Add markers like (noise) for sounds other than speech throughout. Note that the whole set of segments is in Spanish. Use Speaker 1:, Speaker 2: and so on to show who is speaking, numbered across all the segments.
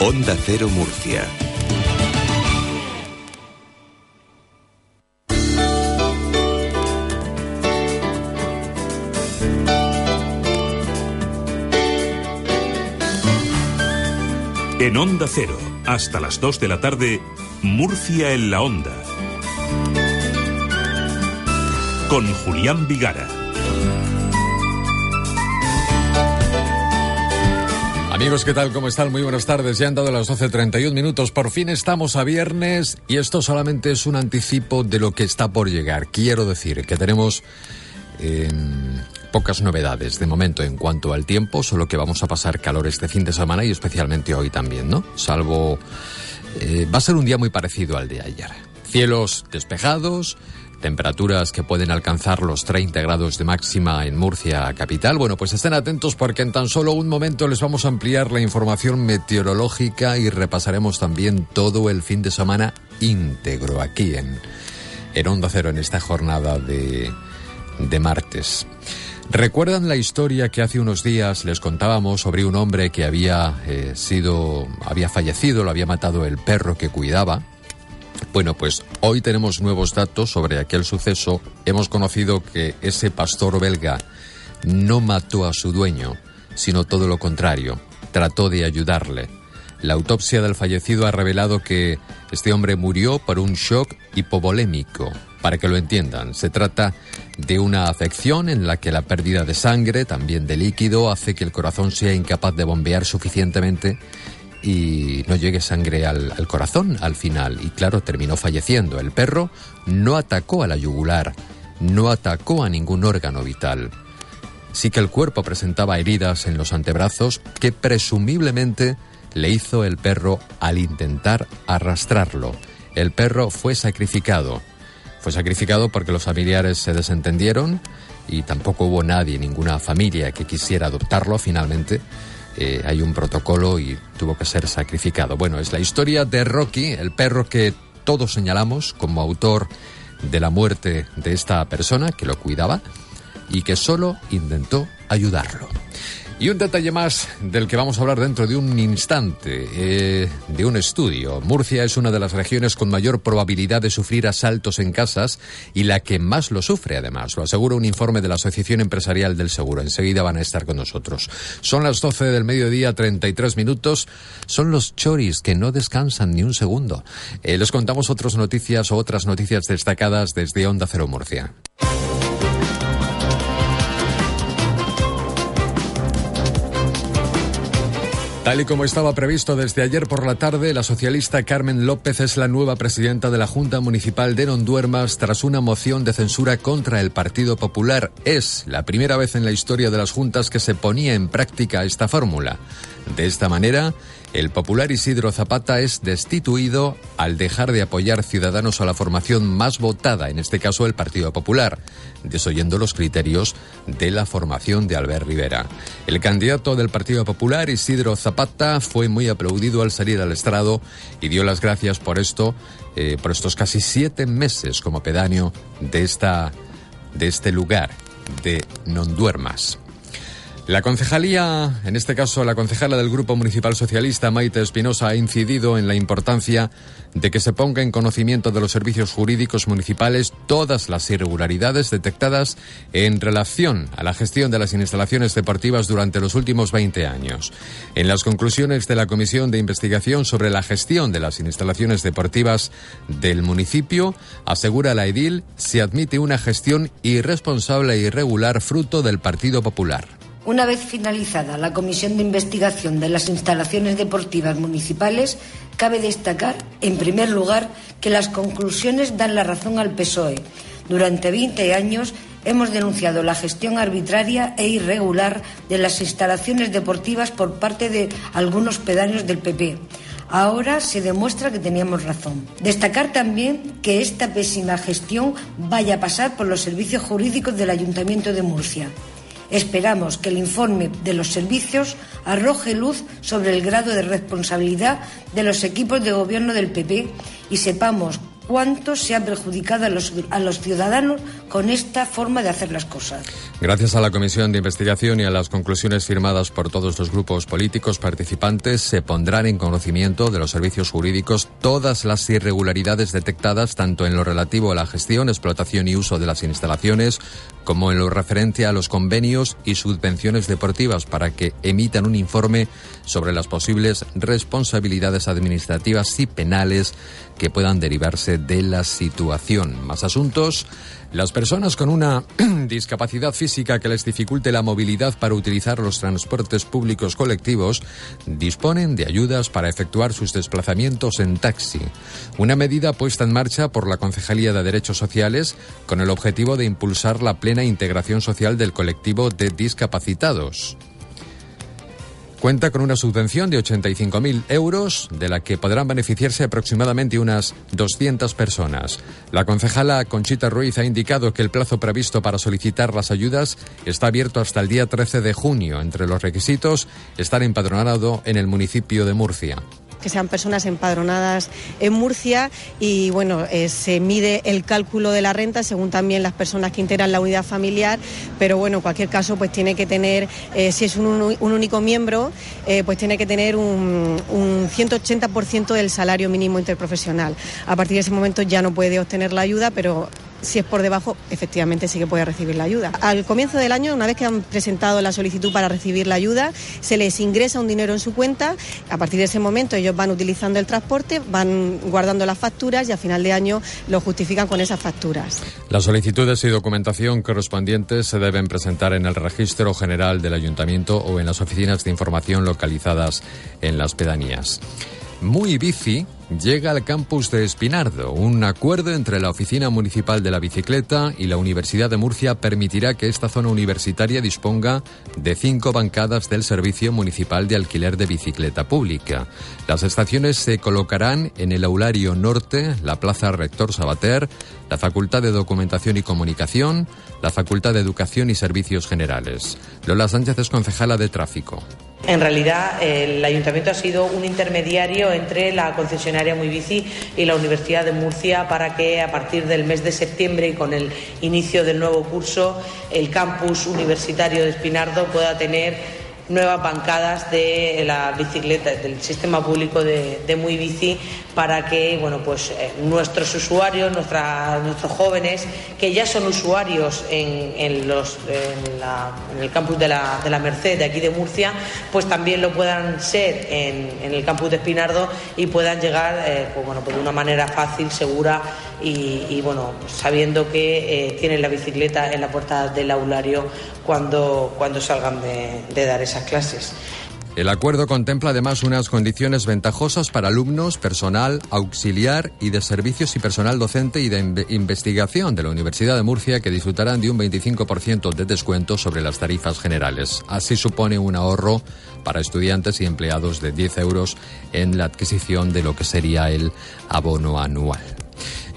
Speaker 1: Onda Cero Murcia. En Onda Cero, hasta las 2 de la tarde, Murcia en la Onda. Con Julián Vigara.
Speaker 2: Amigos, ¿qué tal? ¿Cómo están? Muy buenas tardes. Ya han dado las 12.31 minutos. Por fin estamos a viernes y esto solamente es un anticipo de lo que está por llegar. Quiero decir que tenemos eh, pocas novedades de momento en cuanto al tiempo, solo que vamos a pasar calor este fin de semana y especialmente hoy también, ¿no? Salvo... eh, va a ser un día muy parecido al de ayer. Cielos despejados, temperaturas que pueden alcanzar los 30 grados de máxima en Murcia capital. Bueno, pues estén atentos porque en tan solo un momento les vamos a ampliar la información meteorológica y repasaremos también todo el fin de semana íntegro aquí en, en Onda Cero en esta jornada de, de martes. ¿Recuerdan la historia que hace unos días les contábamos sobre un hombre que había eh, sido, había fallecido, lo había matado el perro que cuidaba? Bueno, pues hoy tenemos nuevos datos sobre aquel suceso. Hemos conocido que ese pastor belga no mató a su dueño, sino todo lo contrario, trató de ayudarle. La autopsia del fallecido ha revelado que este hombre murió por un shock hipovolémico. Para que lo entiendan, se trata de una afección en la que la pérdida de sangre, también de líquido, hace que el corazón sea incapaz de bombear suficientemente y no llegue sangre al, corazón al final. Y claro, terminó falleciendo. El perro no atacó a la yugular, no atacó a ningún órgano vital. Sí que el cuerpo presentaba heridas en los antebrazos que presumiblemente le hizo el perro al intentar arrastrarlo. El perro fue sacrificado. Fue sacrificado porque los familiares se desentendieron y tampoco hubo nadie, ninguna familia que quisiera adoptarlo finalmente eh, hay un protocolo y tuvo que ser sacrificado. Bueno, es la historia de Rocky, el perro que todos señalamos como autor de la muerte de esta persona que lo cuidaba y que solo intentó ayudarlo. Y un detalle más del que vamos a hablar dentro de un instante, eh, de un estudio. Murcia es una de las regiones con mayor probabilidad de sufrir asaltos en casas y la que más lo sufre, además. Lo asegura un informe de la Asociación Empresarial del Seguro. Enseguida van a estar con nosotros. Son las 12 del mediodía, 33 minutos. Son los choris que no descansan ni un segundo. Eh, les contamos otras noticias o otras noticias destacadas desde Onda Cero Murcia. Tal y como estaba previsto desde ayer por la tarde, la socialista Carmen López es la nueva presidenta de la Junta Municipal de Nonduermas tras una moción de censura contra el Partido Popular. Es la primera vez en la historia de las juntas que se ponía en práctica esta fórmula. De esta manera, el popular Isidro Zapata es destituido al dejar de apoyar ciudadanos a la formación más votada, en este caso el Partido Popular, desoyendo los criterios de la formación de Albert Rivera. El candidato del Partido Popular, Isidro Zapata, fue muy aplaudido al salir al estrado y dio las gracias por esto, eh, por estos casi siete meses como pedáneo de, esta, de este lugar, de Nonduermas. La concejalía, en este caso la concejala del Grupo Municipal Socialista, Maite Espinosa, ha incidido en la importancia de que se ponga en conocimiento de los servicios jurídicos municipales todas las irregularidades detectadas en relación a la gestión de las instalaciones deportivas durante los últimos 20 años. En las conclusiones de la Comisión de Investigación sobre la gestión de las instalaciones deportivas del municipio, asegura la edil, se admite una gestión irresponsable e irregular fruto del Partido Popular.
Speaker 3: Una vez finalizada la comisión de investigación de las instalaciones deportivas municipales, cabe destacar, en primer lugar, que las conclusiones dan la razón al PSOE. Durante 20 años, hemos denunciado la gestión arbitraria e irregular de las instalaciones deportivas por parte de algunos pedáneos del PP. Ahora se demuestra que teníamos razón. Destacar también que esta pésima gestión vaya a pasar por los servicios jurídicos del Ayuntamiento de Murcia. Esperamos que el informe de los servicios arroje luz sobre el grado de responsabilidad de los equipos de gobierno del PP y sepamos cuánto se ha perjudicado a los, a los, ciudadanos con esta forma de hacer las cosas.
Speaker 2: Gracias a la Comisión de Investigación y a las conclusiones firmadas por todos los grupos políticos participantes, se pondrán en conocimiento de los servicios jurídicos todas las irregularidades detectadas tanto en lo relativo a la gestión, explotación y uso de las instalaciones, como en lo referente a los convenios y subvenciones deportivas para que emitan un informe sobre las posibles responsabilidades administrativas y penales que puedan derivarse de la situación. Más asuntos. Las personas con una (clears throat) discapacidad física que les dificulte la movilidad para utilizar los transportes públicos colectivos disponen de ayudas para efectuar sus desplazamientos en taxi. Una medida puesta en marcha por la Concejalía de Derechos Sociales con el objetivo de impulsar la plena integración social del colectivo de discapacitados. Cuenta con una subvención de 85.000 euros, de la que podrán beneficiarse aproximadamente unas 200 personas. La concejala Conchita Ruiz ha indicado que el plazo previsto para solicitar las ayudas está abierto hasta el día 13 de junio. Entre los requisitos, estar empadronado en el municipio de Murcia
Speaker 4: que sean personas empadronadas en Murcia y bueno, eh, se mide el cálculo de la renta según también las personas que integran la unidad familiar, pero bueno, en cualquier caso pues tiene que tener, eh, si es un, un, único miembro, eh, pues tiene que tener un, un 180% del salario mínimo interprofesional. A partir de ese momento ya no puede obtener la ayuda, pero si es por debajo, efectivamente sí que puede recibir la ayuda. Al comienzo del año, una vez que han presentado la solicitud para recibir la ayuda, se les ingresa un dinero en su cuenta. A partir de ese momento ellos van utilizando el transporte, van guardando las facturas y a final de año lo justifican con esas facturas.
Speaker 2: Las solicitudes y documentación correspondientes se deben presentar en el registro general del ayuntamiento o en las oficinas de información localizadas en las pedanías. Muy Bici llega al campus de Espinardo. Un acuerdo entre la Oficina Municipal de la Bicicleta y la Universidad de Murcia permitirá que esta zona universitaria disponga de cinco bancadas del Servicio Municipal de Alquiler de Bicicleta Pública. Las estaciones se colocarán en el Aulario Norte, la Plaza Rector Sabater, la Facultad de Documentación y Comunicación, la Facultad de Educación y Servicios Generales. Lola Sánchez es concejala de Tráfico.
Speaker 5: En realidad, el ayuntamiento ha sido un intermediario entre la concesionaria Muy Bici y la Universidad de Murcia para que a partir del mes de septiembre y con el inicio del nuevo curso, el campus universitario de Espinardo pueda tener nuevas bancadas de la bicicleta, del sistema público de, de Muy Bici, para que bueno, pues, eh, nuestros usuarios, nuestra, nuestros jóvenes, que ya son usuarios en, en, los, en, en el campus de la, de la, Merced de aquí de Murcia, pues también lo puedan ser en, el campus de Espinardo y puedan llegar eh, pues, bueno, pues de una manera fácil, segura y, bueno, sabiendo que eh, tienen la bicicleta en la puerta del aulario cuando, cuando salgan de, de dar clases.
Speaker 2: El acuerdo contempla además unas condiciones ventajosas para alumnos, personal auxiliar y de servicios y personal docente y de investigación de la Universidad de Murcia que disfrutarán de un 25% de descuento sobre las tarifas generales. Así supone un ahorro para estudiantes y empleados de 10 euros en la adquisición de lo que sería el abono anual.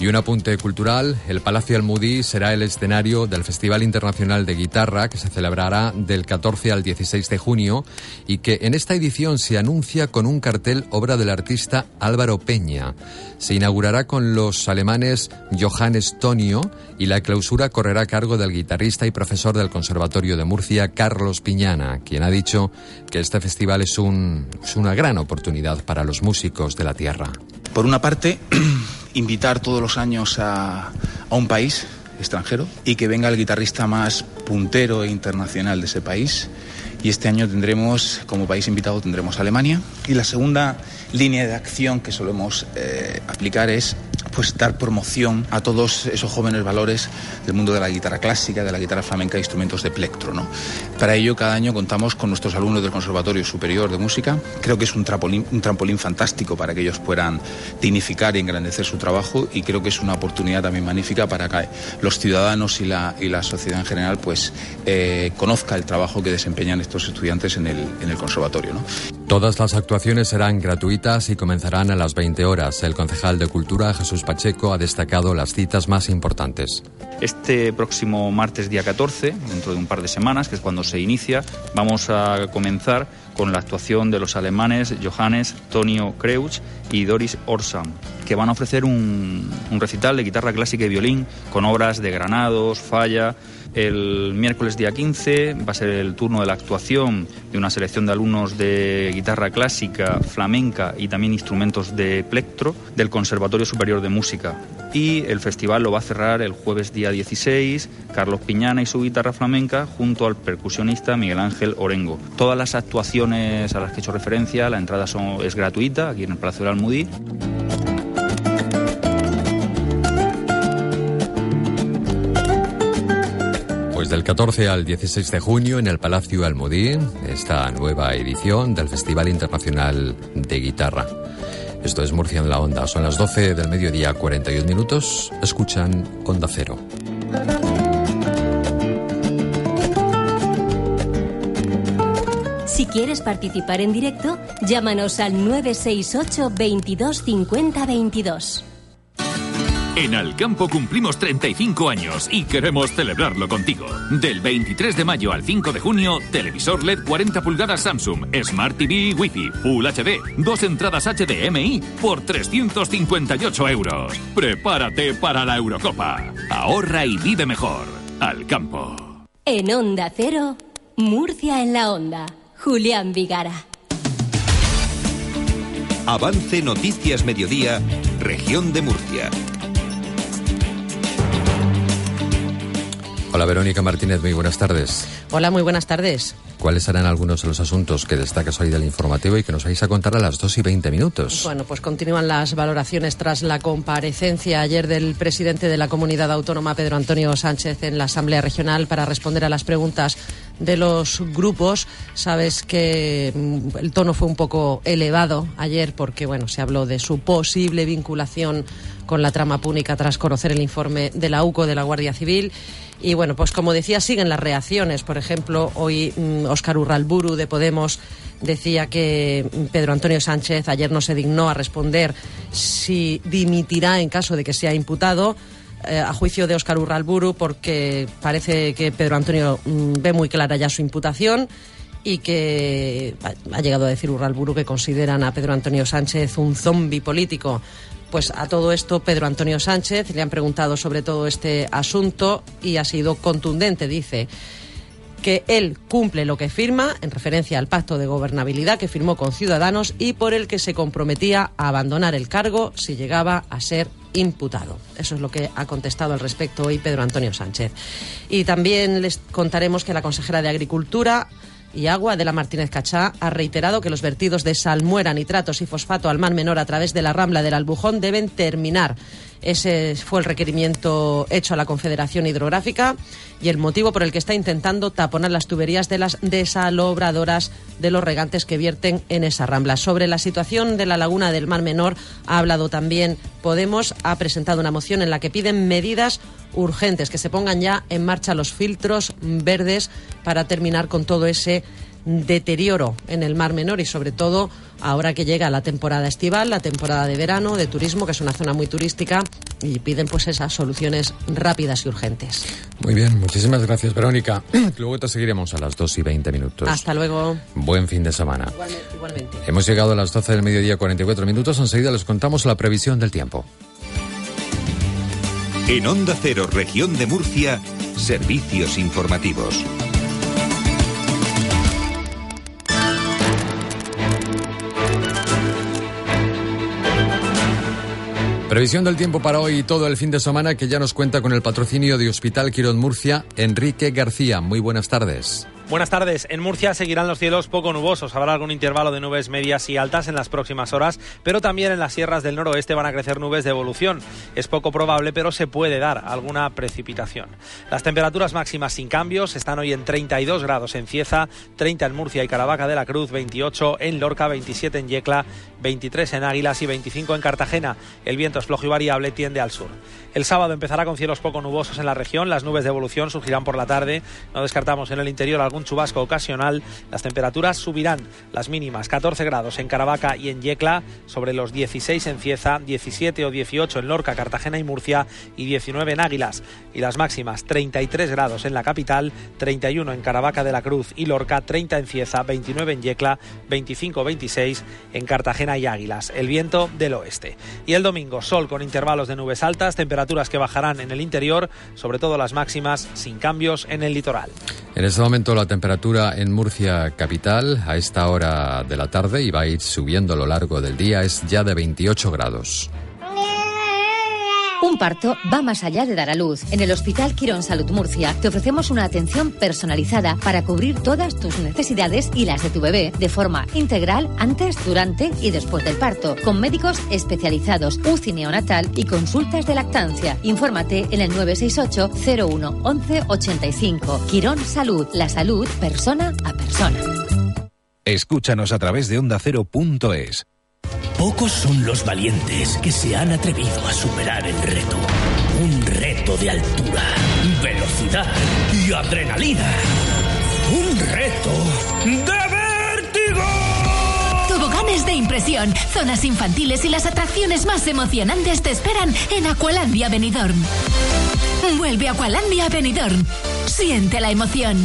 Speaker 2: Y un apunte cultural, el Palacio Almudí será el escenario del Festival Internacional de Guitarra que se celebrará del 14 al 16 de junio y que en esta edición se anuncia con un cartel obra del artista Álvaro Peña. Se inaugurará con los alemanes Johannes Tonio y la clausura correrá a cargo del guitarrista y profesor del Conservatorio de Murcia, Carlos Piñana, quien ha dicho que este festival es, es una gran oportunidad para los músicos de la tierra.
Speaker 6: Por una parte, (clears throat) invitar todos los años a, a, un país extranjero y que venga el guitarrista más puntero e internacional de ese país. Y este año tendremos, como país invitado, tendremos Alemania. Y la segunda línea de acción que solemos eh, aplicar es pues dar promoción a todos esos jóvenes valores del mundo de la guitarra clásica, de la guitarra flamenca e instrumentos de plectro. ¿no? Para ello, cada año contamos con nuestros alumnos del Conservatorio Superior de Música. Creo que es un trampolín, un trampolín fantástico para que ellos puedan dignificar y engrandecer su trabajo y creo que es una oportunidad también magnífica para que los ciudadanos y la, y la sociedad en general pues eh, conozca el trabajo que desempeñan estos estudiantes en el, en el conservatorio. ¿no?
Speaker 2: Todas las actuaciones serán gratuitas y comenzarán a las 20 horas. El concejal de Cultura, Jesús Pacheco, ha destacado las citas más importantes.
Speaker 7: Este próximo martes día 14, dentro de un par de semanas, que es cuando se inicia, vamos a comenzar con la actuación de los alemanes Johannes Tonio Kreusch y Doris Orsam, que van a ofrecer un, un recital de guitarra clásica y violín con obras de Granados, Falla, el miércoles día 15 va a ser el turno de la actuación de una selección de alumnos de guitarra clásica, flamenca y también instrumentos de plectro del Conservatorio Superior de Música. Y el festival lo va a cerrar el jueves día 16 Carlos Piñana y su guitarra flamenca junto al percusionista Miguel Ángel Orengo. Todas las actuaciones a las que he hecho referencia, la entrada son, es gratuita aquí en el Palacio del Almudí.
Speaker 2: 14 al 16 de junio en el Palacio Almudí, esta nueva edición del Festival Internacional de Guitarra. Esto es Murcia en la Onda. Son las 12 del mediodía, 41 minutos. Escuchan Onda Cero.
Speaker 8: Si quieres participar en directo, llámanos al 968 22 50 22.
Speaker 9: En Alcampo cumplimos 35 años y queremos celebrarlo contigo. Del 23 de mayo al 5 de junio, televisor LED 40 pulgadas Samsung, Smart TV y Wi-Fi, Full HD, dos entradas HDMI por 358 euros. Prepárate para la Eurocopa. Ahorra y vive mejor. Alcampo.
Speaker 8: En Onda Cero, Murcia en la Onda. Julián Vigara.
Speaker 1: Avance Noticias Mediodía, Región de Murcia.
Speaker 2: Hola Verónica Martínez, muy buenas tardes.
Speaker 10: Hola, muy buenas tardes.
Speaker 2: ¿Cuáles serán algunos de los asuntos que destacas hoy del informativo y que nos vais a contar a las 2 y 20 minutos?
Speaker 10: Bueno, pues continúan las valoraciones tras la comparecencia ayer del presidente de la comunidad autónoma, Pedro Antonio Sánchez, en la Asamblea Regional para responder a las preguntas de los grupos. Sabes que mm, el tono fue un poco elevado ayer porque, bueno, se habló de su posible vinculación con la trama púnica tras conocer el informe de la UCO de la Guardia Civil. Y bueno, pues como decía, siguen las reacciones. Por ejemplo, hoy Óscar Urralburu de Podemos decía que Pedro Antonio Sánchez ayer no se dignó a responder si dimitirá en caso de que sea imputado. Eh, a juicio de Óscar Urralburu, porque parece que Pedro Antonio mm, ve muy clara ya su imputación y que ha, ha llegado a decir Urralburu que consideran a Pedro Antonio Sánchez un zombi político. Pues a todo esto Pedro Antonio Sánchez le han preguntado sobre todo este asunto y ha sido contundente, dice que él cumple lo que firma en referencia al pacto de gobernabilidad que firmó con Ciudadanos y por el que se comprometía a abandonar el cargo si llegaba a ser imputado. Eso es lo que ha contestado al respecto hoy Pedro Antonio Sánchez. Y también les contaremos que la consejera de Agricultura y Agua, Adela Martínez Cachá, ha reiterado que los vertidos de salmuera, nitratos y fosfato al mar menor a través de la rambla del Albujón deben terminar. Ese fue el requerimiento hecho a la Confederación Hidrográfica y el motivo por el que está intentando taponar las tuberías de las desalobradoras de los regantes que vierten en esa rambla. Sobre la situación de la laguna del Mar Menor ha hablado también Podemos, ha presentado una moción en la que piden medidas urgentes, que se pongan ya en marcha los filtros verdes para terminar con todo ese deterioro en el Mar Menor y sobre todo ahora que llega la temporada estival, la temporada de verano, de turismo, que es una zona muy turística y piden pues esas soluciones rápidas y urgentes.
Speaker 2: Muy bien, muchísimas gracias Verónica. (clears throat) Luego te seguiremos a las 2 y 20 minutos.
Speaker 10: Hasta luego.
Speaker 2: Buen fin de semana.
Speaker 10: Igualmente. igualmente.
Speaker 2: Hemos llegado a las 12 del mediodía 44 minutos. Enseguida les contamos la previsión del tiempo.
Speaker 1: En Onda Cero, Región de Murcia, servicios informativos.
Speaker 2: Previsión del tiempo para hoy y todo el fin de semana que ya nos cuenta con el patrocinio de Hospital Quirón Murcia, Enrique García. Muy buenas tardes.
Speaker 11: Buenas tardes. En Murcia seguirán los cielos poco nubosos. Habrá algún intervalo de nubes medias y altas en las próximas horas, pero también en las sierras del noroeste van a crecer nubes de evolución. Es poco probable, pero se puede dar alguna precipitación. Las temperaturas máximas sin cambios están hoy en 32 grados en Cieza, 30 en Murcia y Caravaca de la Cruz, 28 en Lorca, 27 en Yecla, 23 en Águilas y 25 en Cartagena. El viento es flojo y variable, tiende al sur. El sábado empezará con cielos poco nubosos en la región. Las nubes de evolución surgirán por la tarde. No descartamos en el interior algún chubasco ocasional. Las temperaturas subirán. Las mínimas 14 grados en Caravaca y en Yecla, sobre los 16 en Cieza, 17 o 18 en Lorca, Cartagena y Murcia y 19 en Águilas. Y las máximas 33 grados en la capital, 31 en Caravaca de la Cruz y Lorca, 30 en Cieza, 29 en Yecla, 25 26 en Cartagena y Águilas. El viento del oeste. Y el domingo sol con intervalos de nubes altas, temperaturas temperaturas que bajarán en el interior, sobre todo las máximas, sin cambios en el litoral.
Speaker 2: En este momento la temperatura en Murcia capital a esta hora de la tarde y va a ir subiendo a lo largo del día es ya de 28 grados.
Speaker 12: Un parto va más allá de dar a luz. En el Hospital Quirón Salud Murcia te ofrecemos una atención personalizada para cubrir todas tus necesidades y las de tu bebé de forma integral antes, durante y después del parto, con médicos especializados, UCI neonatal y consultas de lactancia. Infórmate en el 968 01 11 85. Quirón Salud, la salud persona a persona.
Speaker 13: Escúchanos a través de ondacero.es.
Speaker 14: Pocos son los valientes que se han atrevido a superar el reto. Un reto de altura, velocidad y adrenalina. Un reto de vértigo.
Speaker 15: Toboganes de impresión, zonas infantiles y las atracciones más emocionantes te esperan en Aqualandia Benidorm. Vuelve a Aqualandia Benidorm. Siente la emoción.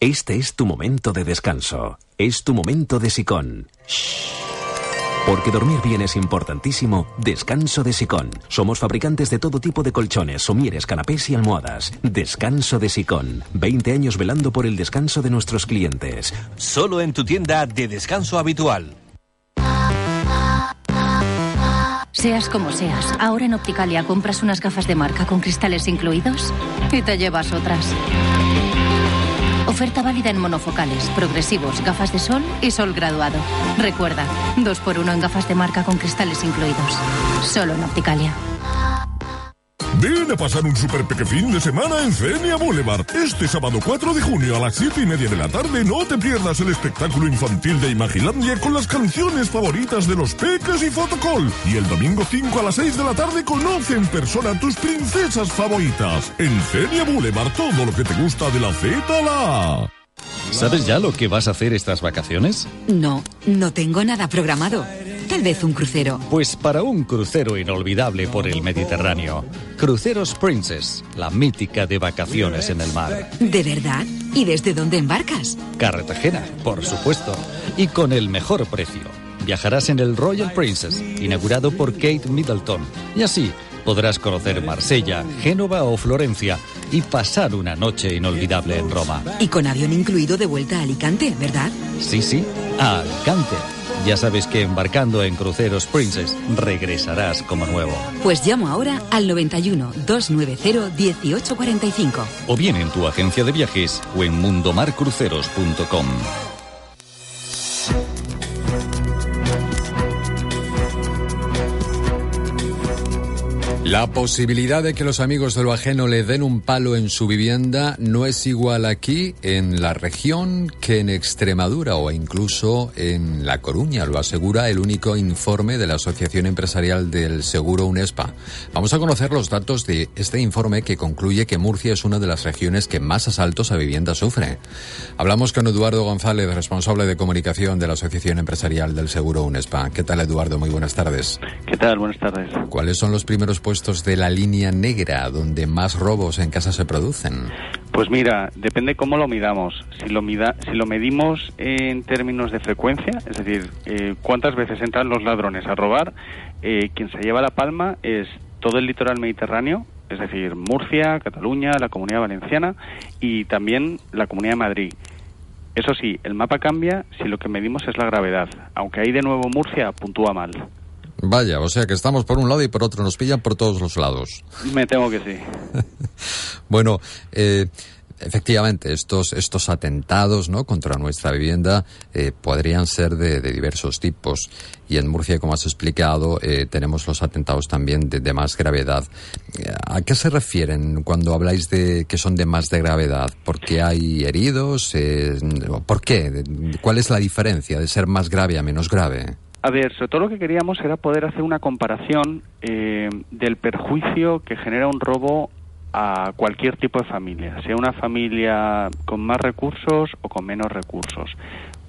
Speaker 13: Este es tu momento de descanso. Es tu momento de sicón. Porque dormir bien es importantísimo, descanso de Sicón. Somos fabricantes de todo tipo de colchones, somieres, canapés y almohadas. Descanso de Sicón. 20 años velando por el descanso de nuestros clientes.
Speaker 16: Solo en tu tienda de descanso habitual.
Speaker 17: Seas como seas, ahora en Opticalia compras unas gafas de marca con cristales incluidos y te llevas otras. Oferta válida en monofocales, progresivos, gafas de sol y sol graduado. Recuerda, dos por uno en gafas de marca con cristales incluidos. Solo en Opticalia.
Speaker 18: Ven a pasar un super peque fin de semana en Fenia Boulevard. Este sábado 4 de junio a las 7 y media de la tarde no te pierdas el espectáculo infantil de Imagilandia con las canciones favoritas de los peques y Fotocall. Y el domingo 5 a las 6 de la tarde conoce en persona a tus princesas favoritas. En Fenia Boulevard todo lo que te gusta de la Z a la A.
Speaker 19: ¿Sabes ya lo que vas a hacer estas vacaciones?
Speaker 20: No, no tengo nada programado. Tal vez un crucero.
Speaker 19: Pues para un crucero inolvidable por el Mediterráneo. Cruceros Princess, la mítica de vacaciones en el mar.
Speaker 20: ¿De verdad? ¿Y desde dónde embarcas?
Speaker 19: Cartagena, por supuesto. Y con el mejor precio. Viajarás en el Royal Princess, inaugurado por Kate Middleton. Y así podrás conocer Marsella, Génova o Florencia y pasar una noche inolvidable en Roma.
Speaker 20: Y con avión incluido de vuelta a Alicante, ¿verdad?
Speaker 19: Sí, sí, a Alicante. Ya sabes que embarcando en Cruceros Princess regresarás como nuevo.
Speaker 20: Pues llamo ahora al 91 290 1845.
Speaker 19: O bien en tu agencia de viajes o en mundomarcruceros.com.
Speaker 2: La posibilidad de que los amigos de lo ajeno le den un palo en su vivienda no es igual aquí en la región que en Extremadura o incluso en La Coruña, lo asegura el único informe de la Asociación Empresarial del Seguro UNESPA. Vamos a conocer los datos de este informe que concluye que Murcia es una de las regiones que más asaltos a vivienda sufre. Hablamos con Eduardo González, responsable de comunicación de la Asociación Empresarial del Seguro UNESPA. ¿Qué tal, Eduardo? Muy buenas tardes.
Speaker 21: ¿Qué tal? Buenas tardes.
Speaker 2: ¿Cuáles son los primeros puestos de la línea negra donde más robos en casa se producen?
Speaker 21: Pues mira, depende cómo lo midamos. Si lo, mida, si lo medimos en términos de frecuencia, es decir, eh, cuántas veces entran los ladrones a robar, eh, quien se lleva la palma es todo el litoral mediterráneo, es decir, Murcia, Cataluña, la Comunidad Valenciana y también la Comunidad de Madrid. Eso sí, el mapa cambia si lo que medimos es la gravedad, aunque ahí de nuevo Murcia puntúa mal.
Speaker 2: Vaya, o sea que estamos por un lado y por otro, nos pillan por todos los lados.
Speaker 21: Me temo que sí. (laughs)
Speaker 2: bueno, eh, efectivamente, estos, estos atentados ¿no? contra nuestra vivienda eh, podrían ser de, diversos tipos. Y en Murcia, como has explicado, eh, tenemos los atentados también de, más gravedad. Eh, ¿A qué se refieren cuando habláis de que son de más de gravedad? ¿Por qué hay heridos? ¿Por qué? ¿Cuál es la diferencia de ser más grave a menos grave?
Speaker 21: A ver, sobre todo lo que queríamos era poder hacer una comparación del perjuicio que genera un robo a cualquier tipo de familia, sea una familia con más recursos o con menos recursos.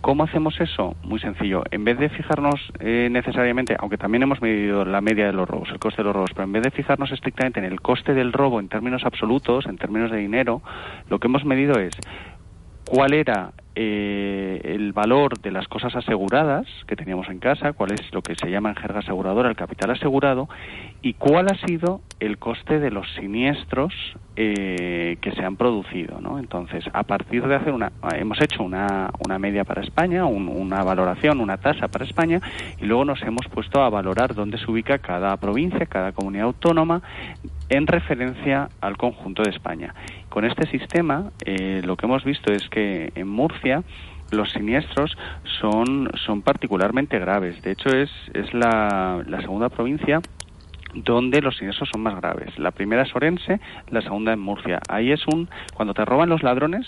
Speaker 21: ¿Cómo hacemos eso? Muy sencillo. En vez de fijarnos eh, necesariamente, aunque también hemos medido la media de los robos, el coste de los robos, pero en vez de fijarnos estrictamente en el coste del robo en términos absolutos, en términos de dinero, lo que hemos medido es cuál era eh, el valor de las cosas aseguradas que teníamos en casa, cuál es lo que se llama en jerga aseguradora el capital asegurado y cuál ha sido el coste de los siniestros eh, que se han producido. ¿no? Entonces, a partir de hacer una, hemos hecho una, una media para España, una valoración, una tasa para España y luego nos hemos puesto a valorar dónde se ubica cada provincia, cada comunidad autónoma en referencia al conjunto de España. Con este sistema, eh, lo que hemos visto es que en Murcia los siniestros son, son particularmente graves. De hecho, es, es la, la segunda provincia donde los siniestros son más graves. La primera es Orense, la segunda en Murcia. Ahí es un, cuando te roban los ladrones,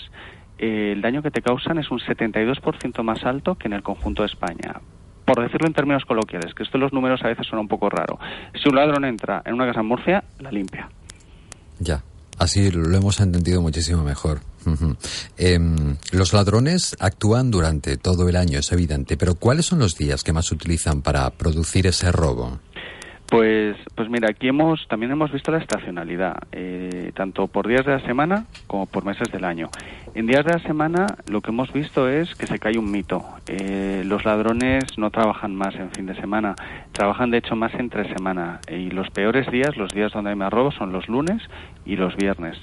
Speaker 21: eh, el daño que te causan es un 72% más alto que en el conjunto de España por decirlo en términos coloquiales, que esto los números a veces son un poco raro. Si un ladrón entra en una casa en Murcia, la limpia.
Speaker 2: Ya, así lo hemos entendido muchísimo mejor. Em, los ladrones actúan durante todo el año, es evidente, pero ¿cuáles son los días que más utilizan para producir ese robo?
Speaker 21: Pues, pues mira, aquí hemos también hemos visto la estacionalidad, eh, tanto por días de la semana como por meses del año. En días de la semana lo que hemos visto es que se cae un mito. Eh, los ladrones no trabajan más en fin de semana, trabajan de hecho más entre semana. Y los peores días, los días donde hay más robos, son los lunes y los viernes.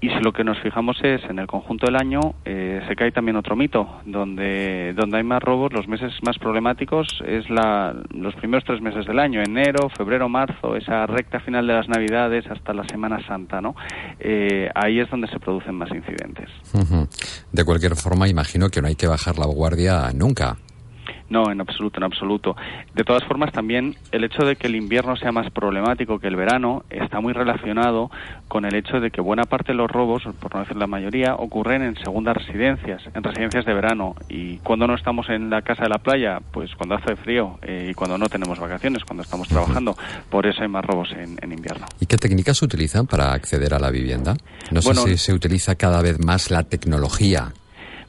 Speaker 21: Y si lo que nos fijamos es en el conjunto del año, eh, se cae también otro mito, donde, donde hay más robos, los meses más problemáticos es la, los primeros tres meses del año, enero, febrero, marzo, esa recta final de las Navidades hasta la Semana Santa, ¿no? Eh, ahí es donde se producen más incidentes.
Speaker 2: De cualquier forma, imagino que no hay que bajar la guardia nunca.
Speaker 21: No, en absoluto, en absoluto. De todas formas, también el hecho de que el invierno sea más problemático que el verano está muy relacionado con el hecho de que buena parte de los robos, por no decir la mayoría, ocurren en segundas residencias, en residencias de verano. Y cuando no estamos en la casa de la playa, pues cuando hace frío eh, y cuando no tenemos vacaciones, cuando estamos trabajando. Por eso hay más robos en, invierno.
Speaker 2: ¿Y qué técnicas se utilizan para acceder a la vivienda? No sé si se utiliza cada vez más la tecnología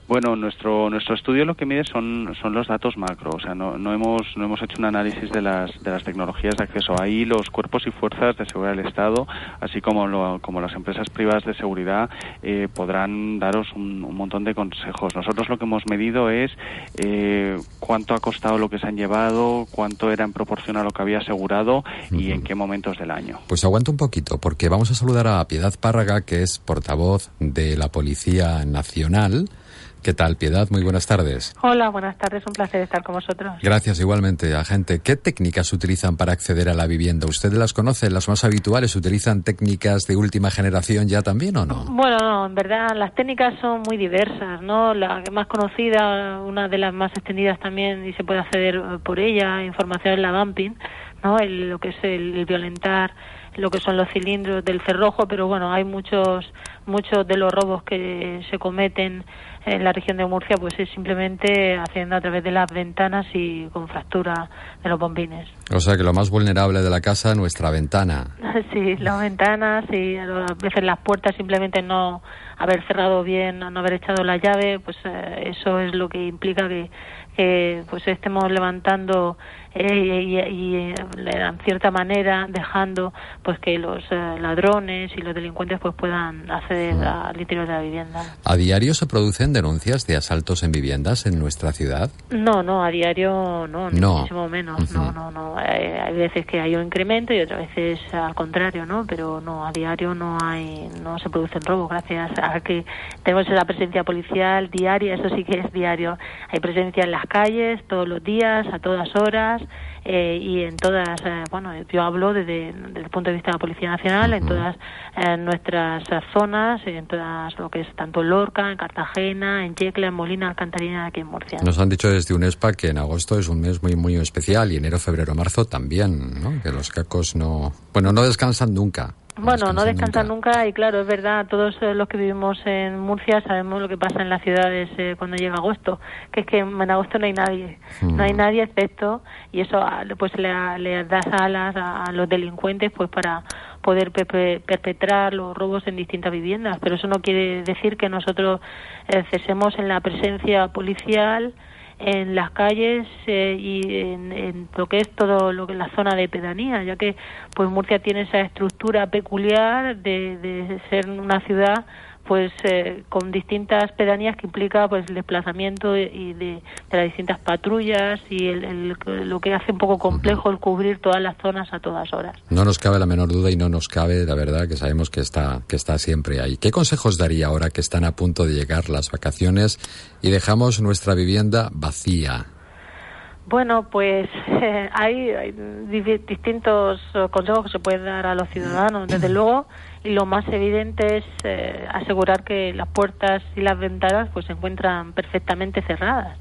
Speaker 21: bueno, nuestro nuestro estudio lo que mide son son los datos macro, o sea, no, no hemos no hemos hecho un análisis de las de las tecnologías de acceso. Ahí los cuerpos y fuerzas de seguridad del Estado, así como como las empresas privadas de seguridad, eh, podrán daros un, montón de consejos. Nosotros lo que hemos medido es eh, cuánto ha costado lo que se han llevado, cuánto era en proporción a lo que había asegurado y en qué momentos del año.
Speaker 2: Pues aguanta un poquito, porque vamos a saludar a Piedad Párraga, que es portavoz de la Policía Nacional. ¿Qué tal, Piedad? Muy buenas tardes.
Speaker 22: Hola, buenas tardes. Un placer estar con vosotros.
Speaker 2: Gracias, igualmente, agente. ¿Qué técnicas utilizan para acceder a la vivienda? ¿Usted las conoce? ¿Las más habituales? ¿Utilizan técnicas de última generación ya también o no?
Speaker 22: Bueno, no, en verdad las técnicas son muy diversas, ¿no? La más conocida, una de las más extendidas también, y se puede acceder por ella, información en la dumping, ¿no? lo que es el violentar lo que son los cilindros del cerrojo, pero bueno, hay muchos muchos de los robos que se cometen en la región de Murcia pues es simplemente haciendo a través de las ventanas y con fractura de los bombines.
Speaker 2: O sea que lo más vulnerable de la casa, nuestra ventana. (laughs)
Speaker 22: sí, las ventanas y a veces las puertas simplemente no haber cerrado bien, no haber echado la llave, pues eh, eso es lo que implica que, que pues estemos levantando eh, y, eh, en cierta manera dejando pues que los eh, ladrones y los delincuentes pues puedan acceder mm. al interior de la vivienda.
Speaker 2: ¿A diario se producen denuncias de asaltos en viviendas en nuestra ciudad?
Speaker 22: No, no, a diario no, ni muchísimo menos. No, no, no. hay veces que hay un incremento y otras veces al contrario, ¿no? Pero no, a diario no hay, no se producen robos gracias a que tenemos esa presencia policial diaria, eso sí que es diario. Hay presencia en las calles todos los días, a todas horas eh, y en todas, eh, bueno, yo hablo desde, desde, el punto de vista de la Policía Nacional, en todas eh, nuestras zonas, en todas lo que es tanto en Lorca, en Cartagena, en Yecla, en Molina, Alcantarina, aquí en Murcia.
Speaker 2: Nos han dicho desde UNESPA que en agosto es un mes muy, muy especial y enero, febrero, marzo también, ¿no? Que los cacos no, bueno, no descansan nunca.
Speaker 22: Bueno, no descansan nunca. y claro, es verdad, todos eh, los que vivimos en Murcia sabemos lo que pasa en las ciudades eh, cuando llega agosto, que es que en agosto no hay nadie, no hay hmm. nadie excepto y eso ah, pues le, le da alas a, los delincuentes pues para poder perpetrar los robos en distintas viviendas, pero eso no quiere decir que nosotros eh, cesemos en la presencia policial en las calles eh, y en, lo que es todo lo que es la zona de pedanía, ya que pues Murcia tiene esa estructura peculiar de, de ser una ciudad pues eh, con distintas pedanías que implica pues el desplazamiento y de, las distintas patrullas y lo que hace un poco complejo el cubrir todas las zonas a todas horas.
Speaker 2: No nos cabe la menor duda y no nos cabe la verdad que sabemos que está que está siempre ahí. ¿Qué consejos daría ahora que están a punto de llegar las vacaciones y dejamos nuestra vivienda vacía?
Speaker 22: Bueno, pues (laughs) hay, hay, distintos consejos que se pueden dar a los ciudadanos. Desde luego, y lo más evidente es eh, asegurar que las puertas y las ventanas pues se encuentran perfectamente cerradas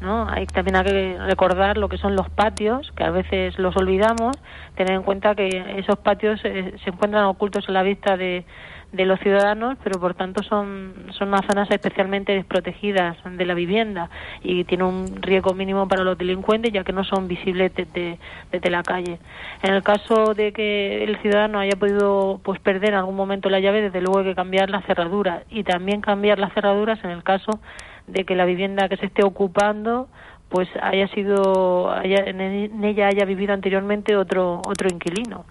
Speaker 22: ¿no? Hay también hay que recordar lo que son los patios, que a veces los olvidamos, tener en cuenta que esos patios eh, se encuentran ocultos a la vista de, de los ciudadanos, pero por tanto son, son unas zonas especialmente desprotegidas de la vivienda y tiene un riesgo mínimo para los delincuentes ya que no son visibles desde, desde la calle. En el caso de que el ciudadano haya podido pues perder en algún momento la llave, desde luego hay que cambiar las cerraduras y también cambiar las cerraduras en el caso de que la vivienda que se esté ocupando pues haya sido haya, en ella haya vivido anteriormente otro otro inquilino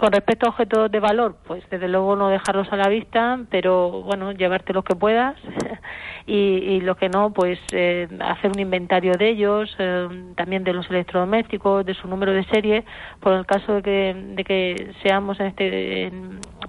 Speaker 22: con respecto a objetos de valor, pues desde luego no dejarlos a la vista, pero bueno, llevarte los que puedas. (laughs) Y, y los que no, pues eh, hacer un inventario de ellos, eh, también de los electrodomésticos, de su número de serie, por el caso de que, de que seamos en este,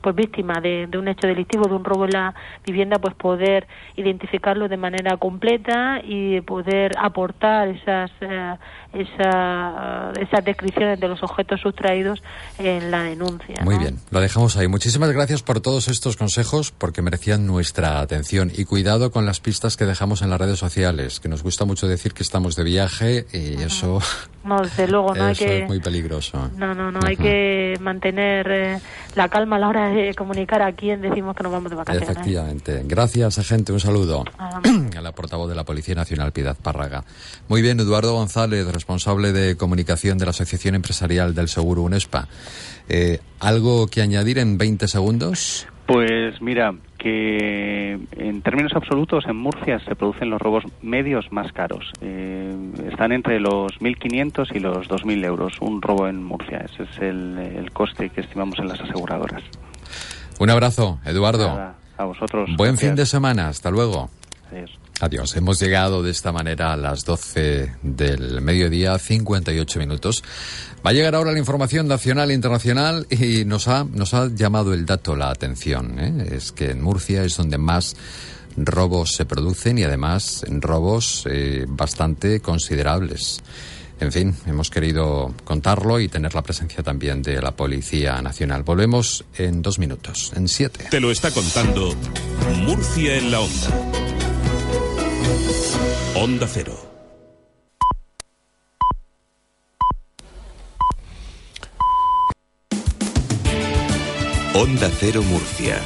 Speaker 22: pues víctima de, un hecho delictivo, de un robo en la vivienda, pues poder identificarlo de manera completa y poder aportar esas, eh, esas descripciones de los objetos sustraídos en la denuncia
Speaker 2: muy bien, lo dejamos ahí. Muchísimas gracias por todos estos consejos porque merecían nuestra atención. Y cuidado con las pistas que dejamos en las redes sociales, que nos gusta mucho decir que estamos de viaje y eso... (laughs)
Speaker 22: No, desde luego, no hay que...
Speaker 2: es muy peligroso.
Speaker 22: No, no, no, hay que mantener eh, la calma a la hora de comunicar a quién decimos que nos vamos de vacaciones.
Speaker 2: Efectivamente. Gracias, agente. Un saludo (clears throat) a la portavoz de la Policía Nacional, Piedad Párraga. Muy bien, Eduardo González, responsable de comunicación de la Asociación Empresarial del Seguro UNESPA. Eh, ¿Algo que añadir en 20 segundos?
Speaker 21: Pues mira, que en términos absolutos en Murcia se producen los robos medios más caros. Eh, están entre los 1.500 y los 2.000 euros un robo en Murcia. Ese es el, coste que estimamos en las aseguradoras.
Speaker 2: Un abrazo, Eduardo.
Speaker 21: a vosotros.
Speaker 2: Buen fin de semana. Hasta luego. Adiós. Hemos llegado de esta manera a las 12 del mediodía, 58 minutos. Va a llegar ahora la información nacional e internacional y nos ha, nos ha llamado el dato la atención. ¿eh? Es que en Murcia es donde más robos se producen y además robos eh, bastante considerables. En fin, hemos querido contarlo y tener la presencia también de la Policía Nacional. Volvemos en dos minutos, en siete.
Speaker 1: Te lo está contando Murcia en la onda. Onda Cero. Onda Cero Murcia.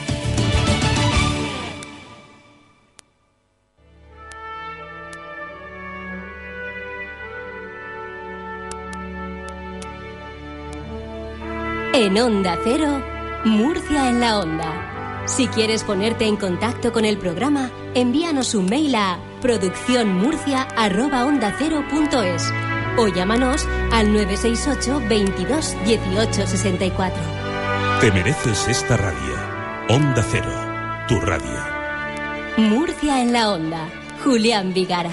Speaker 8: En Onda Cero, Murcia en la Onda. Si quieres ponerte en contacto con el programa, envíanos un mail a producciónmurcia.es o llámanos al 968 22 18 64.
Speaker 1: Te mereces esta radio. Onda Cero, tu radio.
Speaker 8: Murcia en la Onda. Julián Vigara.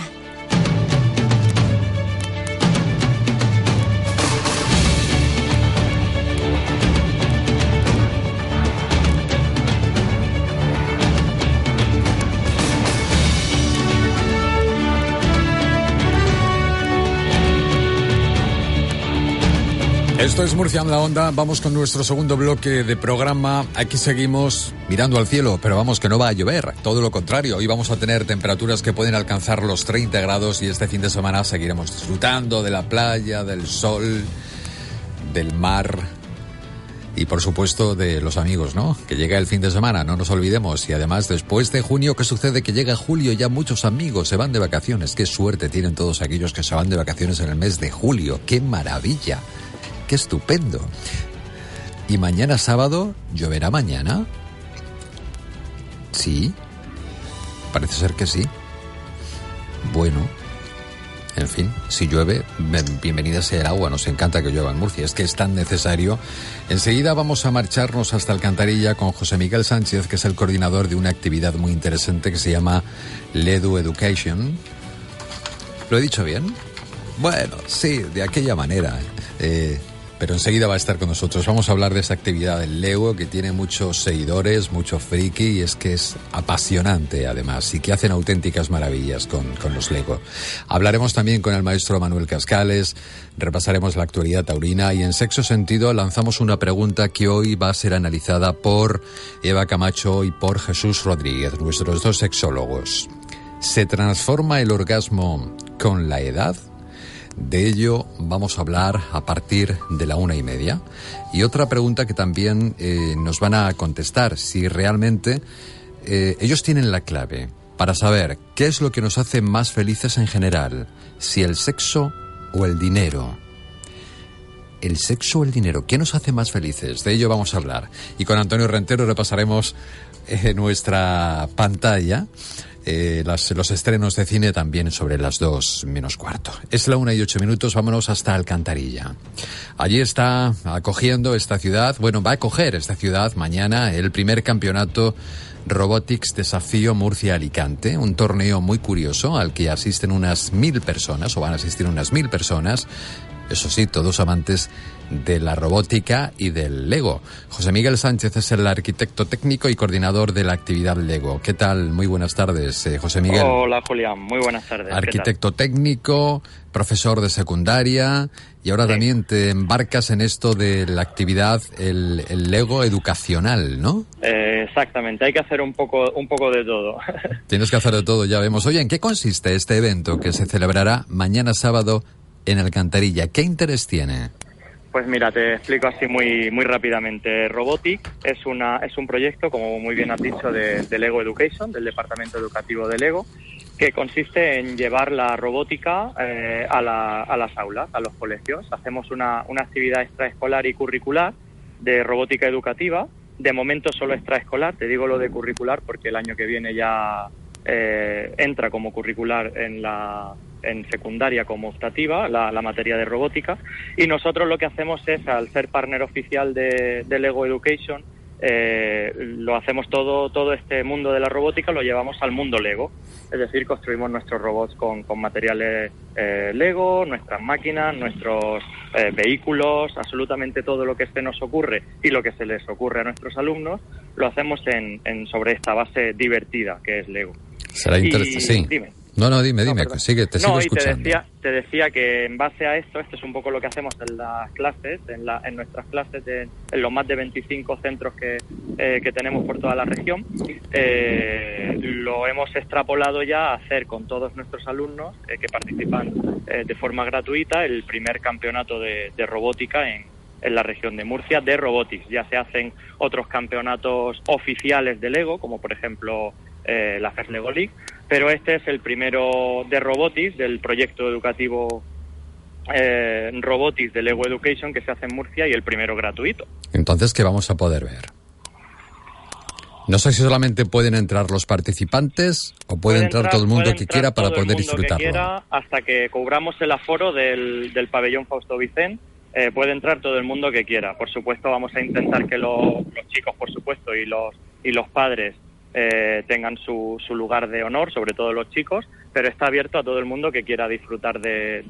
Speaker 2: Esto es Murcia en la Onda. Vamos con nuestro segundo bloque de programa. Aquí seguimos mirando al cielo, pero vamos que no va a llover. Todo lo contrario, hoy vamos a tener temperaturas que pueden alcanzar los 30 grados y este fin de semana seguiremos disfrutando de la playa, del sol, del mar y por supuesto de los amigos, ¿no? Que llega el fin de semana, no nos olvidemos. Y además después de junio, ¿qué sucede? Que llega julio, ya muchos amigos se van de vacaciones. Qué suerte tienen todos aquellos que se van de vacaciones en el mes de julio. Qué maravilla qué estupendo. ¿Y mañana sábado lloverá mañana? Sí. Parece ser que sí. Bueno. En fin, si llueve, bienvenida sea el agua. Nos encanta que llueva en Murcia. Es que es tan necesario. Enseguida vamos a marcharnos hasta Alcantarilla con José Miguel Sánchez, que es el coordinador de una actividad muy interesante que se llama Ledu Education. ¿Lo he dicho bien? Bueno, sí, de aquella manera. Eh, pero enseguida va a estar con nosotros. Vamos a hablar de esa actividad del Lego que tiene muchos seguidores, mucho friki y es que es apasionante además y que hacen auténticas maravillas con, con los Lego. Hablaremos también con el maestro Manuel Cascales, repasaremos la actualidad taurina y en sexo sentido lanzamos una pregunta que hoy va a ser analizada por Eva Camacho y por Jesús Rodríguez, nuestros dos sexólogos. ¿Se transforma el orgasmo con la edad? De ello vamos a hablar a partir de la una y media. Y otra pregunta que también eh, nos van a contestar, si realmente eh, ellos tienen la clave para saber qué es lo que nos hace más felices en general, si el sexo o el dinero. El sexo o el dinero, ¿qué nos hace más felices? De ello vamos a hablar. Y con Antonio Rentero repasaremos eh, nuestra pantalla eh, los estrenos de cine también sobre las dos menos cuarto. Es la una y ocho minutos, vámonos hasta Alcantarilla. Allí está acogiendo esta ciudad, bueno, va a acoger esta ciudad mañana el primer campeonato Robotics Desafío Murcia Alicante, un torneo muy curioso al que asisten unas mil personas, o van a asistir unas mil personas, eso sí, todos amantes de la robótica y del Lego. José Miguel Sánchez es el arquitecto técnico y coordinador de la actividad Lego. ¿Qué tal? Muy buenas tardes, eh, José Miguel.
Speaker 23: Hola, Julián. Muy buenas tardes.
Speaker 2: Arquitecto técnico, profesor de secundaria y ahora también te embarcas en esto de la actividad, el, Lego educacional, ¿no?
Speaker 23: Eh, exactamente. Hay que hacer un poco, un poco de todo. (laughs)
Speaker 2: Tienes que hacer de todo, ya vemos. Oye, ¿en qué consiste este evento que se celebrará mañana sábado en Alcantarilla? ¿Qué interés tiene?
Speaker 23: Pues mira, te explico así muy muy rápidamente. Robotic es una es un proyecto, como muy bien has dicho, de, Lego Education, del departamento educativo de Lego, que consiste en llevar la robótica eh, a, las aulas, a los colegios. Hacemos una, una actividad extraescolar y curricular de robótica educativa. De momento solo extraescolar, te digo lo de curricular porque el año que viene ya eh, entra como curricular en la en secundaria como optativa, la, materia de robótica, y nosotros lo que hacemos es, al ser partner oficial de, Lego Education, eh, lo hacemos todo, todo este mundo de la robótica lo llevamos al mundo Lego, es decir, construimos nuestros robots con, materiales eh, Lego, nuestras máquinas, nuestros eh, vehículos, absolutamente todo lo que se nos ocurre y lo que se les ocurre a nuestros alumnos, lo hacemos en, sobre esta base divertida que es Lego.
Speaker 2: Será interesante, sí. Dime. No, no, dime, dime, sigue, te sigo escuchando.
Speaker 23: Te decía, te decía que en base a esto, esto es un poco lo que hacemos en las clases, en, la, en nuestras clases, de, en los más de 25 centros que, eh, que tenemos por toda la región, eh, lo hemos extrapolado ya a hacer con todos nuestros alumnos eh, que participan de forma gratuita el primer campeonato de, de robótica en, en la región de Murcia de robotics. Ya se hacen otros campeonatos oficiales de Lego, como por ejemplo eh, la FES Lego League, pero este es el primero de Robotics, del proyecto educativo eh, Robotics de Lego Education que se hace en Murcia y el primero gratuito.
Speaker 2: Entonces, ¿qué vamos a poder ver? No sé si solamente pueden entrar los participantes o puede, entrar, todo el mundo que quiera para poder disfrutarlo.
Speaker 23: hasta que cobramos el aforo del, del pabellón Fausto Vicente eh, puede entrar todo el mundo que quiera. Por supuesto, vamos a intentar que los chicos, por supuesto, y los, y los padres eh, tengan su, su, lugar de honor, sobre todo los chicos, pero está abierto a todo el mundo que quiera disfrutar de,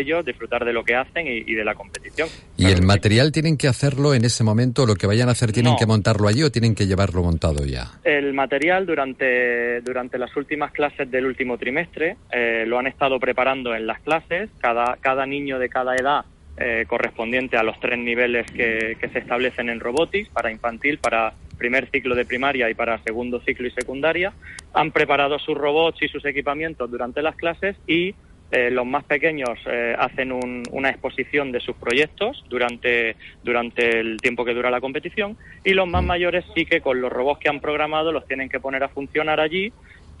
Speaker 23: ellos, disfrutar de lo que hacen y, de la competición.
Speaker 2: ¿Y el material tienen que hacerlo en ese momento? ¿Lo que vayan a hacer tienen que montarlo allí o tienen que llevarlo montado ya?
Speaker 23: El material durante, durante las últimas clases del último trimestre eh, lo han estado preparando en las clases, cada, cada niño de cada edad eh, correspondiente a los tres niveles que, que, se establecen en robotics para infantil, para primer ciclo de primaria y para segundo ciclo y secundaria. Han preparado sus robots y sus equipamientos durante las clases y eh, los más pequeños eh, hacen una exposición de sus proyectos durante, durante el tiempo que dura la competición y los más mayores sí que con los robots que han programado los tienen que poner a funcionar allí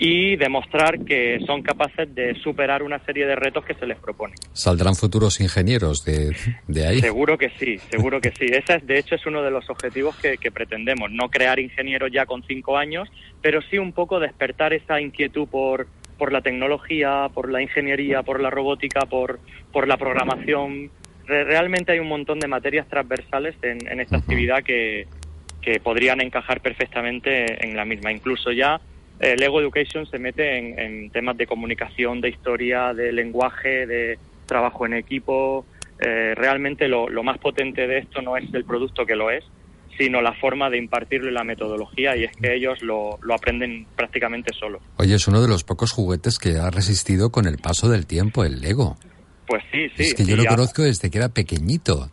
Speaker 23: y demostrar que son capaces de superar una serie de retos que se les proponen.
Speaker 2: ¿Saldrán futuros ingenieros de, de ahí?
Speaker 23: Seguro que sí, seguro que sí. Ese es, de hecho es uno de los objetivos que, que pretendemos, no crear ingenieros ya con cinco años, pero sí un poco despertar esa inquietud por, por la tecnología, por la ingeniería, por la robótica, por, por la programación. realmente hay un montón de materias transversales en, en esta actividad que, que podrían encajar perfectamente en la misma. Incluso ya el Lego Education se mete en, temas de comunicación, de historia, de lenguaje, de trabajo en equipo. Eh, realmente lo, más potente de esto no es el producto que lo es, sino la forma de impartirlo y la metodología, y es que ellos lo, aprenden prácticamente solo.
Speaker 2: Oye, es uno de los pocos juguetes que ha resistido con el paso del tiempo, el Lego.
Speaker 23: Pues sí, sí.
Speaker 2: Es que yo lo conozco desde que era pequeñito.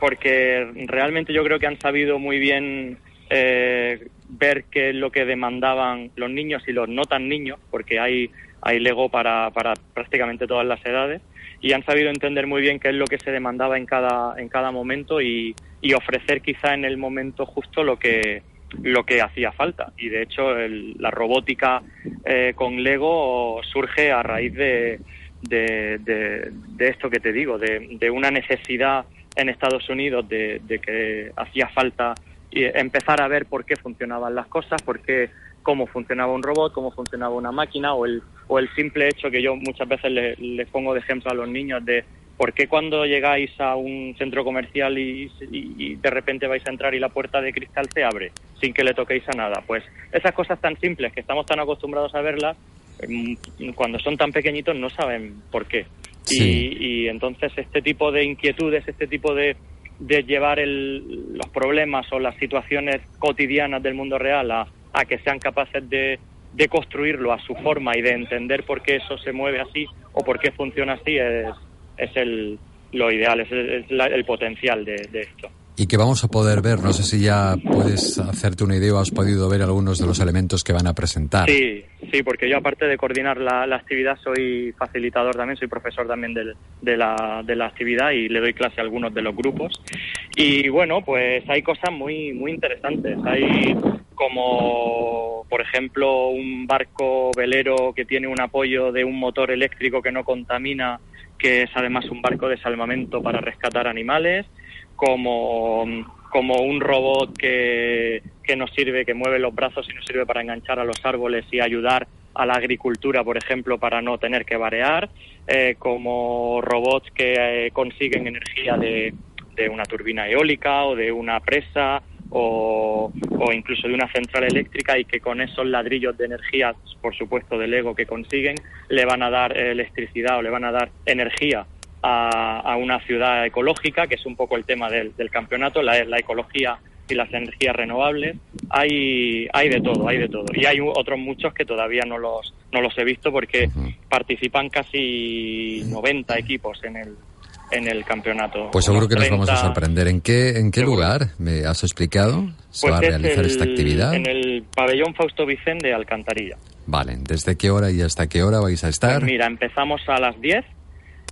Speaker 23: Porque realmente yo creo que han sabido muy bien eh, ver qué es lo que demandaban los niños y los no tan niños, porque hay, hay Lego para, para prácticamente todas las edades, y han sabido entender muy bien qué es lo que se demandaba en cada, en cada momento y, y ofrecer quizá en el momento justo lo que, lo que hacía falta. Y de hecho la robótica eh, con Lego surge a raíz de, de, de, esto que te digo, de, de una necesidad en Estados Unidos de, de que hacía falta y empezar a ver por qué funcionaban las cosas, por qué, cómo funcionaba un robot, cómo funcionaba una máquina o el, o el simple hecho que yo muchas veces les le pongo de ejemplo a los niños de por qué cuando llegáis a un centro comercial y, y, de repente vais a entrar y la puerta de cristal se abre sin que le toquéis a nada. Pues esas cosas tan simples que estamos tan acostumbrados a verlas, mm, cuando son tan pequeñitos no saben por qué. Y, y entonces este tipo de inquietudes, este tipo de, de llevar el, los problemas o las situaciones cotidianas del mundo real a, que sean capaces de, construirlo a su forma y de entender por qué eso se mueve así o por qué funciona así es, es el, lo ideal, es el, el potencial de esto
Speaker 2: y que vamos a poder ver. No sé si ya puedes hacerte una idea o has podido ver algunos de los elementos que van a presentar.
Speaker 23: Sí, sí, porque yo aparte de coordinar la, actividad soy facilitador también, soy profesor también de, de, la, de la actividad y le doy clase a algunos de los grupos. Y bueno, pues hay cosas muy, muy interesantes. Hay como, por ejemplo, un barco velero que tiene un apoyo de un motor eléctrico que no contamina, que es además un barco de salvamento para rescatar animales como, como un robot que, que nos sirve, que mueve los brazos y nos sirve para enganchar a los árboles y ayudar a la agricultura, por ejemplo, para no tener que varear, eh, como robots que eh, consiguen energía de, de, una turbina eólica o de una presa o, o, incluso de una central eléctrica y que con esos ladrillos de energía, por supuesto del ego que consiguen, le van a dar electricidad o le van a dar energía a, una ciudad ecológica, que es un poco el tema del, campeonato, la, la, ecología y las energías renovables. Hay, hay de todo, hay de todo. Y hay otros muchos que todavía no los, no los he visto porque participan casi 90 equipos en el, en el campeonato.
Speaker 2: Pues seguro que nos vamos a sorprender. ¿En qué, en qué lugar me has explicado se va a pues realizar esta actividad?
Speaker 23: En el pabellón Fausto Vicente de Alcantarilla.
Speaker 2: Vale, ¿desde qué hora y hasta qué hora vais a estar?
Speaker 23: Pues mira, empezamos a las 10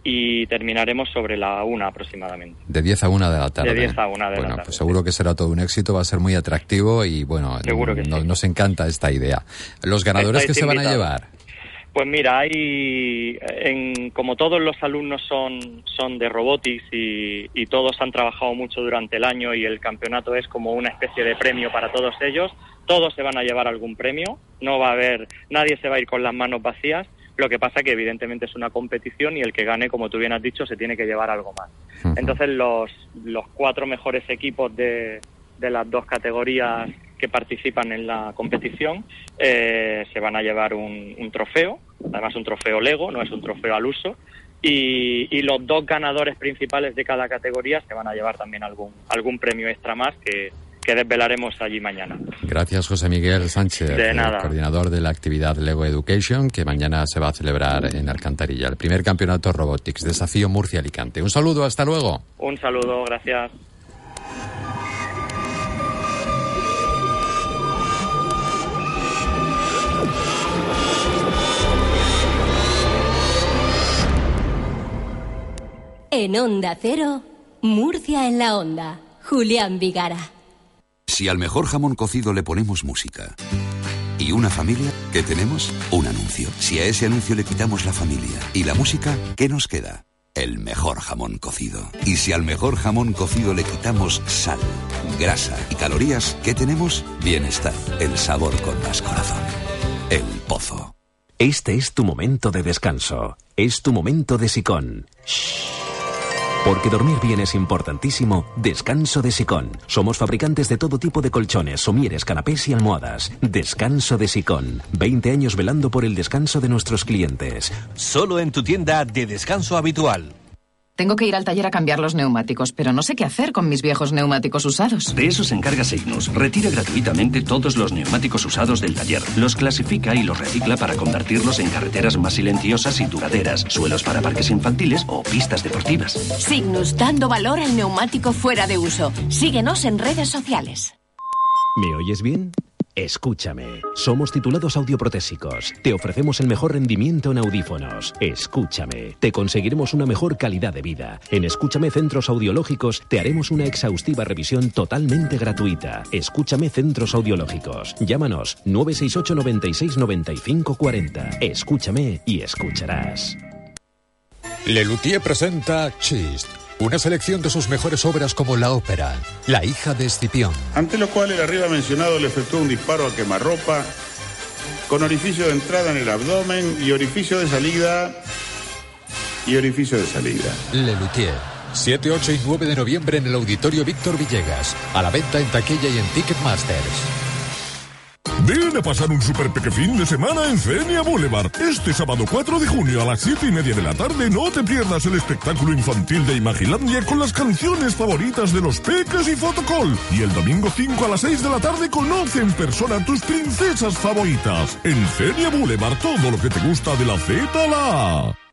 Speaker 23: y terminaremos sobre la una aproximadamente.
Speaker 2: De 10 a 1 de la tarde.
Speaker 23: De 10 a 1 de
Speaker 2: bueno,
Speaker 23: la tarde.
Speaker 2: Pues seguro que será todo un éxito, va a ser muy atractivo y bueno, nos encanta esta idea. ¿Los ganadores que se van a llevar?
Speaker 23: Pues mira, hay, en, como todos los alumnos son, son de robotics y, y todos han trabajado mucho durante el año y el campeonato es como una especie de premio para todos ellos, todos se van a llevar algún premio, no va a haber, nadie se va a ir con las manos vacías lo que pasa que evidentemente es una competición y el que gane, como tú bien has dicho, se tiene que llevar algo más. Entonces los, los cuatro mejores equipos de, de las dos categorías que participan en la competición eh, se van a llevar un, un, trofeo, además un trofeo Lego, no es un trofeo al uso, y, y, los dos ganadores principales de cada categoría se van a llevar también algún, algún premio extra más que, que desvelaremos allí mañana.
Speaker 2: Gracias, José Miguel Sánchez,
Speaker 23: De
Speaker 2: el
Speaker 23: nada.
Speaker 2: coordinador de la actividad Lego Education, que mañana se va a celebrar en Alcantarilla, el primer campeonato Robotics, Desafío Murcia-Alicante. Un saludo, hasta luego.
Speaker 23: Un saludo, gracias.
Speaker 8: En Onda Cero, Murcia en la Onda. Julián Vigara.
Speaker 24: Si al mejor jamón cocido le ponemos música y una familia, ¿qué tenemos? Un anuncio. Si a ese anuncio le quitamos la familia y la música, ¿qué nos queda? El mejor jamón cocido. Y si al mejor jamón cocido le quitamos sal, grasa y calorías, ¿qué tenemos? Bienestar. El sabor con más corazón. El pozo.
Speaker 13: Este es tu momento de descanso. Es tu momento de sicón. Porque dormir bien es importantísimo, descanso de Sicón. Somos fabricantes de todo tipo de colchones, somieres, canapés y almohadas. Descanso de Sicón. 20 años velando por el descanso de nuestros clientes.
Speaker 25: Solo en tu tienda de descanso habitual.
Speaker 26: Tengo que ir al taller a cambiar los neumáticos, pero no sé qué hacer con mis viejos neumáticos usados.
Speaker 27: De eso se encarga Signus. Retira gratuitamente todos los neumáticos usados del taller. Los clasifica y los recicla para convertirlos en carreteras más silenciosas y duraderas, suelos para parques infantiles o pistas deportivas.
Speaker 28: Signus, dando valor al neumático fuera de uso. Síguenos en redes sociales.
Speaker 13: ¿Me oyes bien? Escúchame. Somos titulados audioprotésicos. Te ofrecemos el mejor rendimiento en audífonos. Escúchame. Te conseguiremos una mejor calidad de vida. En Escúchame Centros Audiológicos te haremos una exhaustiva revisión totalmente gratuita. Escúchame Centros Audiológicos. Llámanos 968 96 95 40. Escúchame y escucharás.
Speaker 2: Lelutier presenta Chist, una selección de sus mejores obras como la ópera, La hija de Escipión.
Speaker 29: Ante lo cual el arriba mencionado le efectuó un disparo a quemarropa con orificio de entrada en el abdomen y orificio de salida y orificio de salida.
Speaker 2: Lelutier, 7, 8 y 9 de noviembre en el Auditorio Víctor Villegas, a la venta en taquilla y en Ticketmasters.
Speaker 18: Ven a pasar un super peque fin de semana en Fenia Boulevard. Este sábado 4 de junio a las 7 y media de la tarde no te pierdas el espectáculo infantil de Imagilandia con las canciones favoritas de los peques y Fotocall. Y el domingo 5 a las 6 de la tarde conoce en persona tus princesas favoritas. En Fenia Boulevard todo lo que te gusta de la Z la A.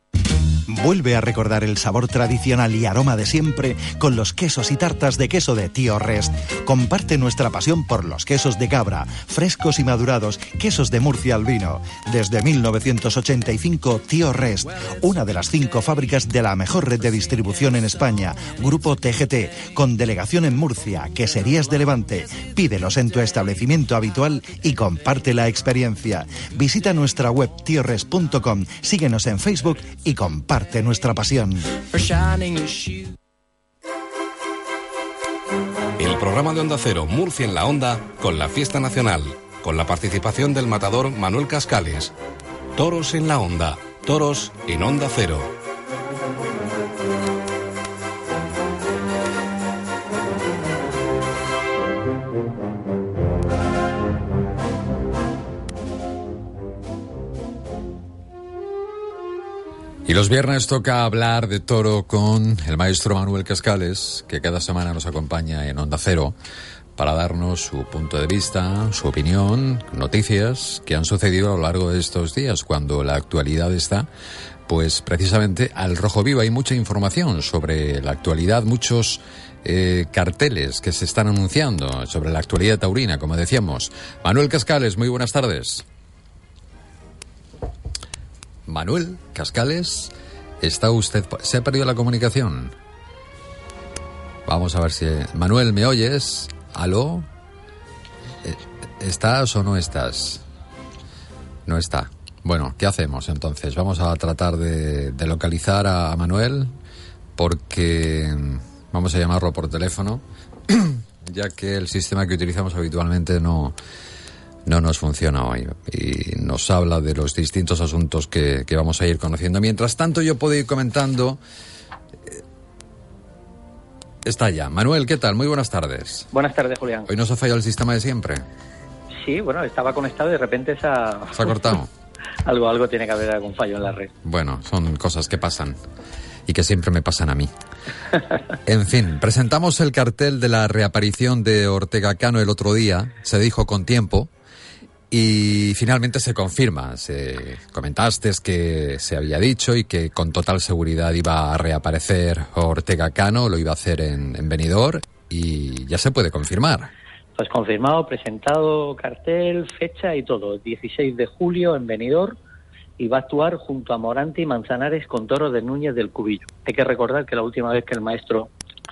Speaker 16: Vuelve a recordar el sabor tradicional y aroma de siempre con los quesos y tartas de queso de Tío Rest. Comparte nuestra pasión por los quesos de cabra, frescos y madurados, quesos de Murcia al vino. Desde 1985, Tío Rest, una de las cinco fábricas de la mejor red de distribución en España. Grupo TGT, con delegación en Murcia, Queserías de Levante. Pídelos en tu establecimiento habitual y comparte la experiencia. Visita nuestra web tiorres.com, síguenos en Facebook y comparte nuestra pasión.
Speaker 30: El programa de Onda Cero Murcia en la Onda con la Fiesta Nacional, con la participación del matador Manuel Cascales. Toros en la Onda, toros en Onda Cero.
Speaker 2: Y los viernes toca hablar de toro con el maestro Manuel Cascales, que cada semana nos acompaña en Onda Cero para darnos su punto de vista, su opinión, noticias que han sucedido a lo largo de estos días, cuando la actualidad está, pues precisamente al rojo vivo. Hay mucha información sobre la actualidad, muchos eh, carteles que se están anunciando sobre la actualidad taurina, como decíamos. Manuel Cascales, muy buenas tardes. Manuel Cascales, ¿está usted... ¿Se ha perdido la comunicación? Vamos a ver si... Manuel, ¿me oyes? ¿Aló? Eh, ¿Estás o no estás? No está. Bueno, ¿qué hacemos entonces? Vamos a tratar de, localizar a, a Manuel porque vamos a llamarlo por teléfono, (clears throat) ya que el sistema que utilizamos habitualmente no, no nos funciona hoy y nos habla de los distintos asuntos que, que, vamos a ir conociendo. Mientras tanto, yo puedo ir comentando. eh, Está ya. Manuel, ¿qué tal? Muy buenas tardes.
Speaker 31: Buenas tardes, Julián.
Speaker 2: Hoy nos ha fallado el sistema de siempre.
Speaker 31: Sí, bueno, estaba conectado y de repente se ha...
Speaker 2: Se ha cortado. (laughs)
Speaker 31: algo, algo tiene que haber algún fallo en la red.
Speaker 2: Bueno, son cosas que pasan y que siempre me pasan a mí. En fin, presentamos el cartel de la reaparición de Ortega Cano el otro día, se dijo con tiempo, y finalmente se confirma. Se, comentaste que se había dicho y que con total seguridad iba a reaparecer Ortega Cano, lo iba a hacer en, en Benidorm, y ya se puede confirmar.
Speaker 31: Pues confirmado, presentado, cartel, fecha y todo. 16 de julio en Benidorm y va a actuar junto a Morante y Manzanares con Toro de Núñez del Cubillo. Hay que recordar que la última vez que el maestro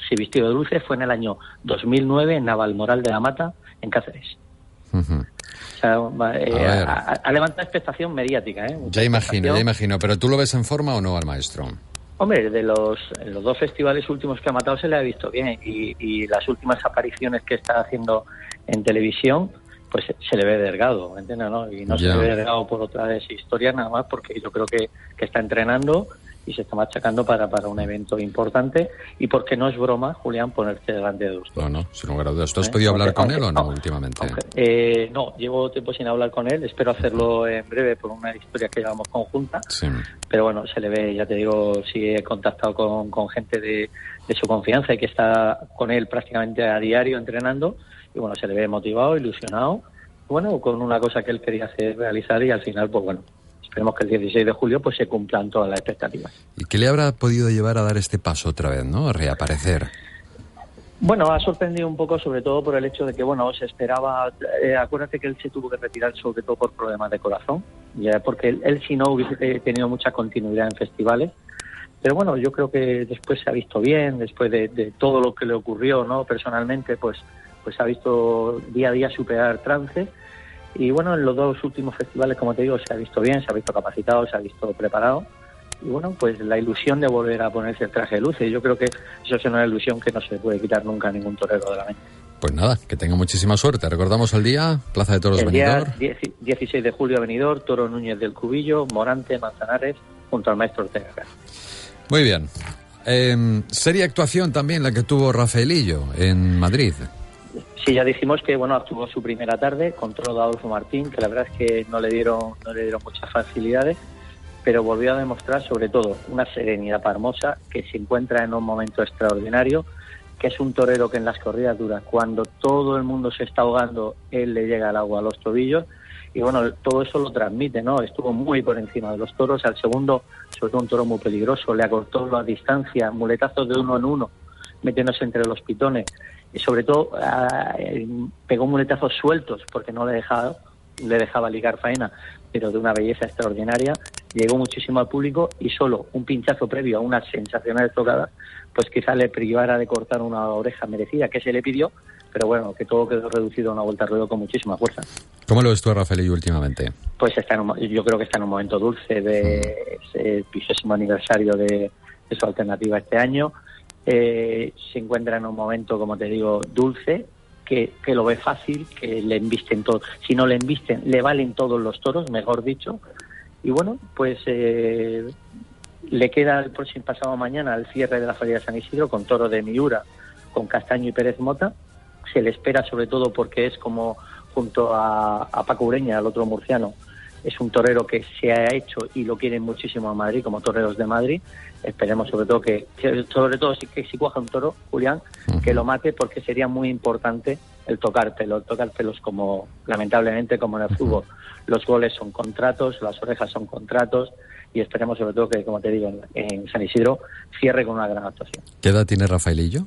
Speaker 31: se vistió de dulce fue en el año 2009 en Navalmoral de la Mata, en Cáceres. O sea, eh,
Speaker 2: A
Speaker 31: levantado expectación mediática. ¿eh? Mucha
Speaker 2: Ya imagino, ya imagino. Pero ¿tú lo ves en forma o no al maestro?
Speaker 31: Hombre, de los, los dos festivales últimos que ha matado se le ha visto bien y, y las últimas apariciones que está haciendo en televisión, pues se, le ve delgado, ¿me entiendes? No? Y no se le ve delgado por otras historias nada más porque yo creo que, que está entrenando y se está machacando para, para un evento importante y porque no es broma, Julián, ponerte delante de dos.
Speaker 2: No, no, sin lugar a dudas. ¿Tú has
Speaker 31: ¿Eh?
Speaker 2: podido hablar
Speaker 31: Aunque-
Speaker 2: con él o no
Speaker 31: aunque-
Speaker 2: últimamente?
Speaker 31: Eh, no, llevo tiempo sin hablar con él, espero hacerlo en breve por una historia que llevamos conjunta
Speaker 2: Sí.
Speaker 31: pero bueno, se le ve, ya te digo, sí he contactado con, con gente de, de su confianza y que está con él prácticamente a diario entrenando y bueno, se le ve motivado, ilusionado, bueno, con una cosa que él quería hacer, realizar y al final, pues bueno, esperemos que el 16 de julio pues se cumplan todas las expectativas.
Speaker 2: ¿Y qué le habrá podido llevar a dar este paso otra vez, no? A reaparecer.
Speaker 31: Bueno, ha sorprendido un poco, sobre todo por el hecho de que, bueno, se esperaba. eh, acuérdate que él se tuvo que retirar, sobre todo por problemas de corazón, ya porque él, él si no hubiese eh, tenido mucha continuidad en festivales. Pero bueno, yo creo que después se ha visto bien, después de, de todo lo que le ocurrió, ¿no? Personalmente, pues, pues ha visto día a día superar trance. Y bueno, en los dos últimos festivales, como te digo, se ha visto bien, se ha visto capacitado, se ha visto preparado. Y bueno, pues la ilusión de volver a ponerse el traje de luces. Yo creo que eso es una ilusión que no se puede quitar nunca a ningún torero de la mente.
Speaker 2: Pues nada, que tenga muchísima suerte. Recordamos el día, Plaza de Toros
Speaker 31: el día
Speaker 2: Benidorm.
Speaker 31: 10 16 de julio, Benidorm, Toro Núñez del Cubillo, Morante, Manzanares, junto al maestro Ortega.
Speaker 2: Muy bien. Eh, seria actuación también la que tuvo Rafaelillo en Madrid.
Speaker 31: Sí, ya dijimos que bueno actuó su primera tarde contra Adolfo Martín, que la verdad es que no le dieron no le dieron muchas facilidades, pero volvió a demostrar sobre todo una serenidad hermosa que se encuentra en un momento extraordinario, que es un torero que en las corridas duras, cuando todo el mundo se está ahogando, él le llega el agua a los tobillos y bueno, todo eso lo transmite, ¿no? Estuvo muy por encima de los toros, al segundo, sobre todo un toro muy peligroso, le acortó la distancia, muletazos de uno en uno, metiéndose entre los pitones y sobre todo ah, eh, pegó muletazos sueltos porque no le dejaba le dejaba ligar faena pero de una belleza extraordinaria llegó muchísimo al público y solo un pinchazo previo a unas sensacionales tocadas pues quizá le privara de cortar una oreja merecida que se le pidió pero bueno que todo quedó reducido a una vuelta al ruedo con muchísima fuerza
Speaker 2: ¿Cómo lo ves tú a Rafaelillo últimamente?
Speaker 31: pues está en un yo creo que está en un momento dulce de ese vigésimo aniversario de, de su alternativa este año. Eh, se encuentra en un momento, como te digo, dulce, que, que lo ve fácil, que le embisten todo. Si no le embisten, le valen todos los toros, mejor dicho. Y bueno, pues eh, le queda el próximo pasado mañana el cierre de la Feria de San Isidro con toro de Miura, con Castaño y Pérez Mota. Se le espera sobre todo porque es como junto a, a Paco Ureña, el otro murciano, es un torero que se ha hecho y lo quieren muchísimo a Madrid como toreros de Madrid. Esperemos sobre todo que, sobre todo si, que si cuaja un toro, Julián, que lo mate porque sería muy importante el tocar pelo, el tocar pelos como lamentablemente como en el fútbol. Los goles son contratos, las orejas son contratos y esperemos sobre todo que, como te digo, en, en San Isidro cierre con una gran actuación.
Speaker 2: ¿Qué edad tiene Rafaelillo?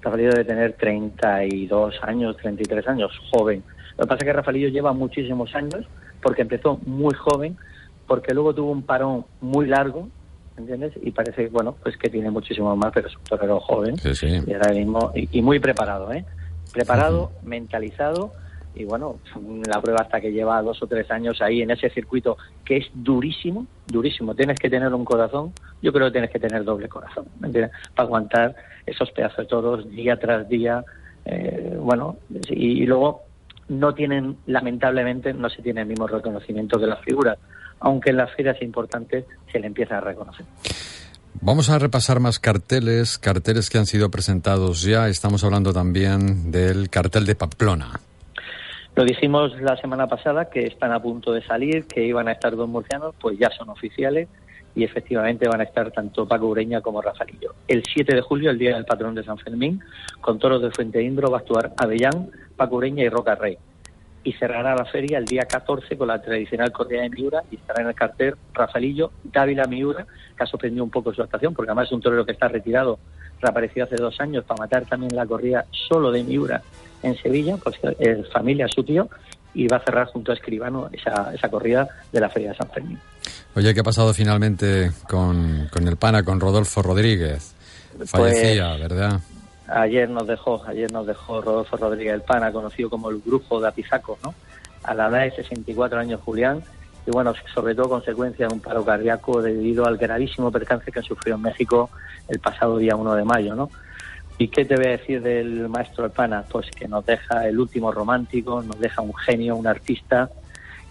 Speaker 31: Rafaelillo debe tener 32 años, 33 años, joven. Lo que pasa es que Rafaelillo lleva muchísimos años porque empezó muy joven, porque luego tuvo un parón muy largo, ¿entiendes? Y parece, bueno, pues que tiene muchísimo más, pero es un torero joven
Speaker 2: Sí, sí.
Speaker 31: y ahora mismo y, y muy preparado, ¿eh? Preparado, mentalizado y bueno, la prueba hasta que lleva dos o tres años ahí en ese circuito que es durísimo, durísimo. Tienes que tener un corazón, yo creo que tienes que tener doble corazón, ¿me entiendes? Para aguantar esos pedazos de toros día tras día, eh, bueno, y, y luego no tienen, lamentablemente, no se tiene el mismo reconocimiento que las figuras, aunque en las ferias importantes se le empieza a reconocer.
Speaker 2: Vamos a repasar más carteles, carteles que han sido presentados ya. Estamos hablando también del cartel de Pamplona.
Speaker 31: Lo dijimos la semana pasada que están a punto de salir, que iban a estar dos murcianos, pues ya son oficiales. y efectivamente van a estar tanto Paco Ureña como Rafaelillo. El 7 de julio, el día del patrón de San Fermín, con toros de Fuente Indro va a actuar Avellán, Paco Ureña y Roca Rey. Y cerrará la feria el día 14 con la tradicional corrida de Miura y estará en el cartel Rafaelillo, Dávila Miura, que ha sorprendido un poco su actuación, porque además es un torero que está retirado, reapareció hace dos años para matar también la corrida solo de Miura en Sevilla, pues es familia su tío, y va a cerrar junto a Escribano esa, esa corrida de la Feria de San Fermín.
Speaker 2: Oye, ¿qué ha pasado finalmente con, con el pana, con Rodolfo Rodríguez? Fallecía,
Speaker 31: Pues,
Speaker 2: ¿verdad?
Speaker 31: Ayer nos dejó, ayer nos dejó Rodolfo Rodríguez del Pana, conocido como el brujo de Apizaco, ¿no? A la edad de 64 años Julián, y bueno, sobre todo consecuencia de un paro cardíaco debido al gravísimo percance que sufrió en México el pasado día 1 de mayo, ¿no? ¿Y qué te voy a decir del maestro del Pana? Pues que nos deja el último romántico, nos deja un genio, un artista,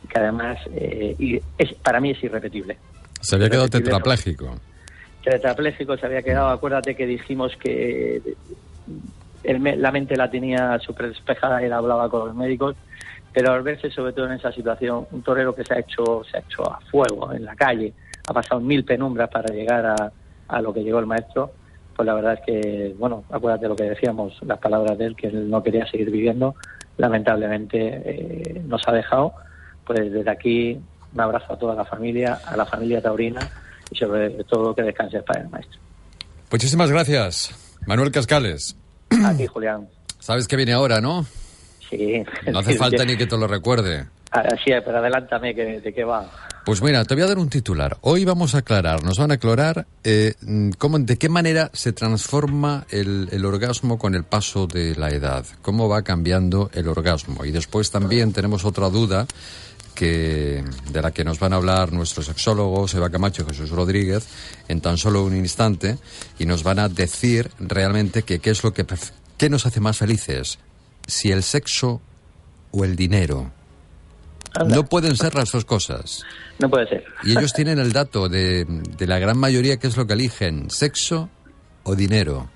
Speaker 31: que además eh, y es, para mí es irrepetible.
Speaker 2: Se había quedado
Speaker 31: Irrepetible, ¿no?
Speaker 2: Tetrapléjico.
Speaker 31: se había quedado. Acuérdate que dijimos que la mente la tenía súper despejada, él hablaba con los médicos, pero al verse sobre todo en esa situación, un torero que se ha hecho, se ha hecho a fuego en la calle, ha pasado mil penumbras para llegar a, a lo que llegó el maestro, pues la verdad es que, bueno, acuérdate lo que decíamos, las palabras de él, que él no quería seguir viviendo, lamentablemente eh, nos ha dejado, pues desde aquí un abrazo a toda la familia, a la familia taurina y sobre todo que descanse para el maestro.
Speaker 2: Muchísimas gracias, Manuel Cascales.
Speaker 31: A ti, Julián.
Speaker 2: Sabes que viene ahora, ¿no?
Speaker 31: Sí.
Speaker 2: No hace (laughs) falta ni que te lo recuerde.
Speaker 31: Así es, pero adelántame que, de qué va.
Speaker 2: Pues mira, te voy a dar un titular. Hoy vamos a aclarar, nos van a aclarar eh, cómo, de qué manera se transforma el, el orgasmo con el paso de la edad, cómo va cambiando el orgasmo. Y después también tenemos otra duda que, de la que nos van a hablar nuestros sexólogos Eva Camacho y Jesús Rodríguez en tan solo un instante y nos van a decir realmente que qué es lo que qué nos hace más felices, si el sexo o el dinero. No pueden ser las dos cosas.
Speaker 31: No puede ser.
Speaker 2: Y ellos tienen el dato de, de la gran mayoría que es lo que eligen, sexo o dinero.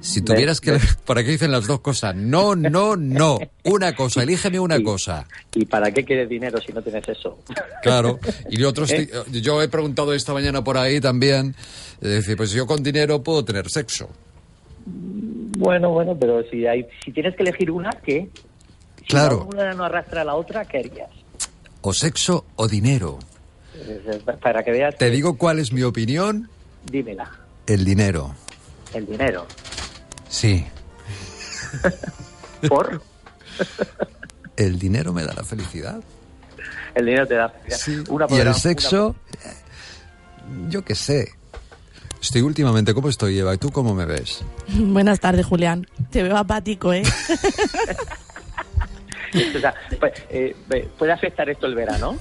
Speaker 2: Si tuvieras que... (laughs) ¿Para qué dicen las dos cosas? No, no, no. Una cosa, elígeme una (laughs) cosa.
Speaker 31: ¿Y para qué quieres dinero si no tienes eso? (laughs)
Speaker 2: Claro. Y otros,
Speaker 31: ¿Eh?
Speaker 2: yo he preguntado esta mañana por ahí también, decir, pues yo con dinero puedo tener sexo.
Speaker 31: Bueno, bueno, pero si hay, si tienes que elegir una, ¿qué? Si
Speaker 2: Claro.
Speaker 31: una no arrastra a la otra, ¿qué harías?
Speaker 2: O sexo o dinero.
Speaker 31: Eh, Para que veas,
Speaker 2: Te digo cuál es mi opinión,
Speaker 31: dímela.
Speaker 2: el dinero.
Speaker 31: El dinero.
Speaker 2: Sí. (laughs)
Speaker 31: ¿Por?
Speaker 2: El dinero me da la felicidad.
Speaker 31: El dinero te da. Una
Speaker 2: Y
Speaker 31: por
Speaker 2: el
Speaker 31: una-
Speaker 2: sexo, eh, yo qué sé. Estoy últimamente, ¿cómo estoy, Eva? ¿Y tú cómo me ves? (laughs)
Speaker 32: Buenas tardes, Julián. Te veo apático, ¿eh? (laughs)
Speaker 31: O sea, pues, eh, ¿Puede afectar esto el verano?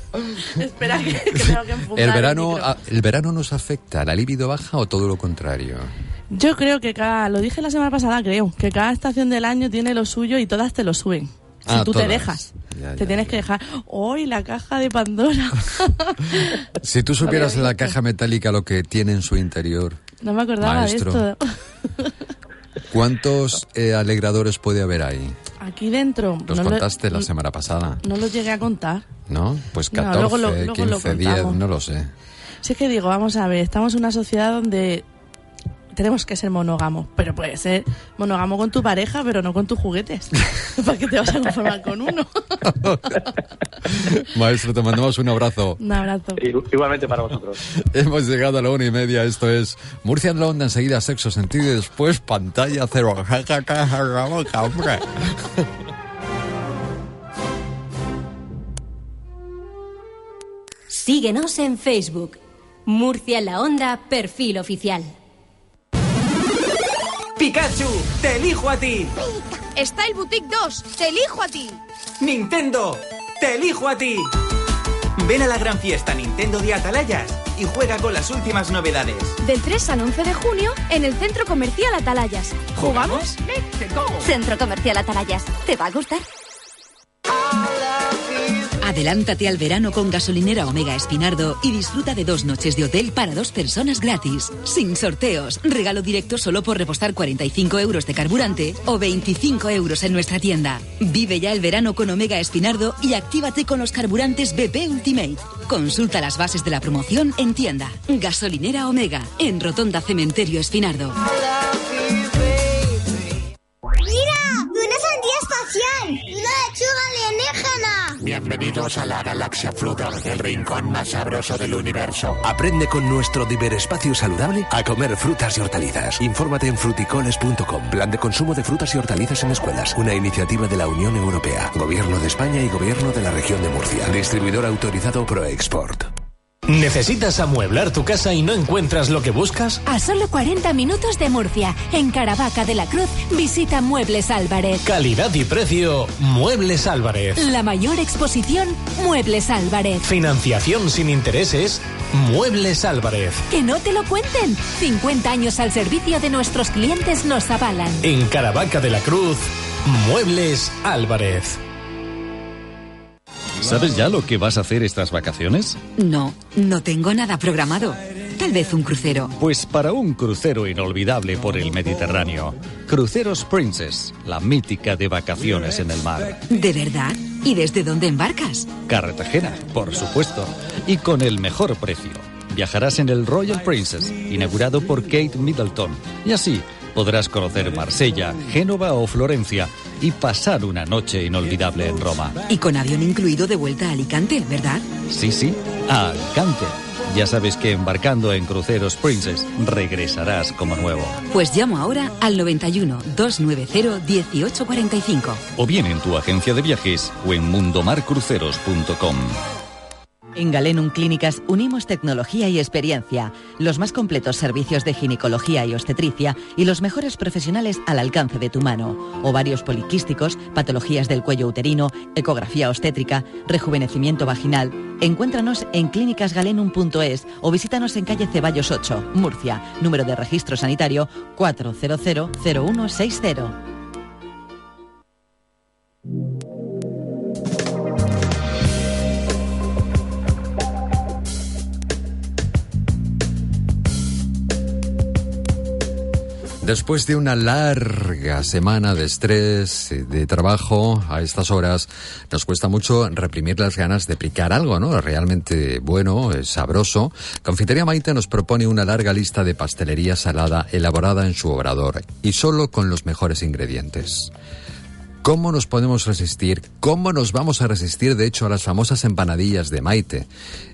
Speaker 32: Espera que, que tengo que
Speaker 2: ¿El verano, ¿El verano nos afecta? ¿La libido baja o todo lo contrario?
Speaker 32: Yo creo que cada, lo dije la semana pasada, creo, que cada estación del año tiene lo suyo y todas te lo suben. Si
Speaker 2: Ah,
Speaker 32: tú
Speaker 2: todas.
Speaker 32: te dejas.
Speaker 2: Ya,
Speaker 32: te
Speaker 2: ya,
Speaker 32: tienes que dejar. ¡Hoy la caja de Pandora! (laughs)
Speaker 2: Si tú supieras la caja metálica lo que tiene en su interior,
Speaker 32: No me acordaba
Speaker 2: Maestro.
Speaker 32: de esto.
Speaker 2: ¿cuántos eh, alegradores puede haber ahí?
Speaker 32: Aquí dentro.
Speaker 2: Los
Speaker 32: no lo-
Speaker 2: contaste la semana pasada,
Speaker 32: No lo llegué a contar.
Speaker 2: ¿no? Pues
Speaker 32: No,
Speaker 2: 14,
Speaker 32: luego lo- luego lo
Speaker 2: 15, 10,
Speaker 32: contamos.
Speaker 2: no lo sé.
Speaker 32: Si es que digo, vamos a ver, estamos en una sociedad donde tenemos que ser monógamos, pero puede ser monógamo con tu pareja, pero no con tus juguetes. (laughs) ¿Para qué te vas a conformar con uno? (laughs)
Speaker 2: Maestro, te mandamos un abrazo.
Speaker 32: Un abrazo.
Speaker 31: Igualmente para vosotros. (laughs)
Speaker 2: Hemos llegado a la una y media. Esto es Murcia en la onda. Enseguida sexo sentido y después pantalla cero. Ja, ja, ja, ja, la boca, hombre.
Speaker 8: Síguenos en Facebook. Murcia en la Onda, perfil oficial.
Speaker 33: Pikachu, te elijo a ti.
Speaker 34: Está el Boutique 2, te elijo a ti.
Speaker 33: Nintendo, te elijo a ti. Ven a la gran fiesta Nintendo de Atalayas y juega con las últimas novedades.
Speaker 34: Del 3 al 11 de junio en el Centro Comercial Atalayas. ¿Jugamos? Centro Comercial Atalayas. ¿Te va a gustar?
Speaker 20: Adelántate al verano con gasolinera Omega Espinardo y disfruta de dos noches de hotel para dos personas gratis. Sin sorteos, regalo directo solo por repostar 45 euros de carburante o 25 euros en nuestra tienda. Vive ya el verano con Omega Espinardo y actívate con los carburantes BP Ultimate. Consulta las bases de la promoción en tienda. Gasolinera Omega, en Rotonda Cementerio Espinardo.
Speaker 35: ¡Mira! ¡Una sandía espacial! ¡Una lechuga!
Speaker 36: Bienvenidos a la galaxia Flutor, el rincón más sabroso del universo.
Speaker 25: Aprende con nuestro Diverespacio Saludable a comer frutas y hortalizas. Infórmate en fruticoles.com. Plan de consumo de frutas y hortalizas en escuelas. Una iniciativa de la Unión Europea. Gobierno de España y Gobierno de la región de Murcia. Distribuidor autorizado ProExport.
Speaker 37: ¿Necesitas amueblar tu casa y no encuentras lo que buscas?
Speaker 34: A solo 40 minutos de Murcia, en Caravaca de la Cruz, visita Muebles Álvarez.
Speaker 37: Calidad y precio, Muebles Álvarez.
Speaker 34: La mayor exposición, Muebles Álvarez.
Speaker 37: Financiación sin intereses, Muebles Álvarez.
Speaker 34: Que no te lo cuenten. 50 años al servicio de nuestros clientes nos avalan.
Speaker 37: En Caravaca de la Cruz, Muebles Álvarez.
Speaker 19: ¿Sabes ya lo que vas a hacer estas vacaciones?
Speaker 26: No, no tengo nada programado. Tal vez un crucero.
Speaker 19: Pues para un crucero inolvidable por el Mediterráneo. Cruceros Princess, la mítica de vacaciones en el mar.
Speaker 26: ¿De verdad? ¿Y desde dónde embarcas?
Speaker 19: Cartagena, por supuesto. Y con el mejor precio. Viajarás en el Royal Princess, inaugurado por Kate Middleton. Y así podrás conocer Marsella, Génova o Florencia y pasar una noche inolvidable en Roma.
Speaker 26: Y con avión incluido de vuelta a Alicante, ¿verdad?
Speaker 19: Sí, sí, a Alicante. Ya sabes que embarcando en Cruceros Princess regresarás como nuevo.
Speaker 26: Pues llamo ahora al 91 290 1845.
Speaker 19: O bien en tu agencia de viajes o en mundomarcruceros.com.
Speaker 38: En Galenum Clínicas unimos tecnología y experiencia, los más completos servicios de ginecología y obstetricia y los mejores profesionales al alcance de tu mano. Ovarios poliquísticos, patologías del cuello uterino, ecografía obstétrica, rejuvenecimiento vaginal. Encuéntranos en clínicasgalenum.es o visítanos en calle Ceballos 8, Murcia, número de registro sanitario 4000160.
Speaker 2: Después de una larga semana de estrés, de trabajo, a estas horas nos cuesta mucho reprimir las ganas de picar algo, ¿no? Realmente bueno, sabroso. Confitería Maite nos propone una larga lista de pastelería salada elaborada en su obrador y solo con los mejores ingredientes. ¿Cómo nos podemos resistir? ¿Cómo nos vamos a resistir, de hecho, a las famosas empanadillas de Maite?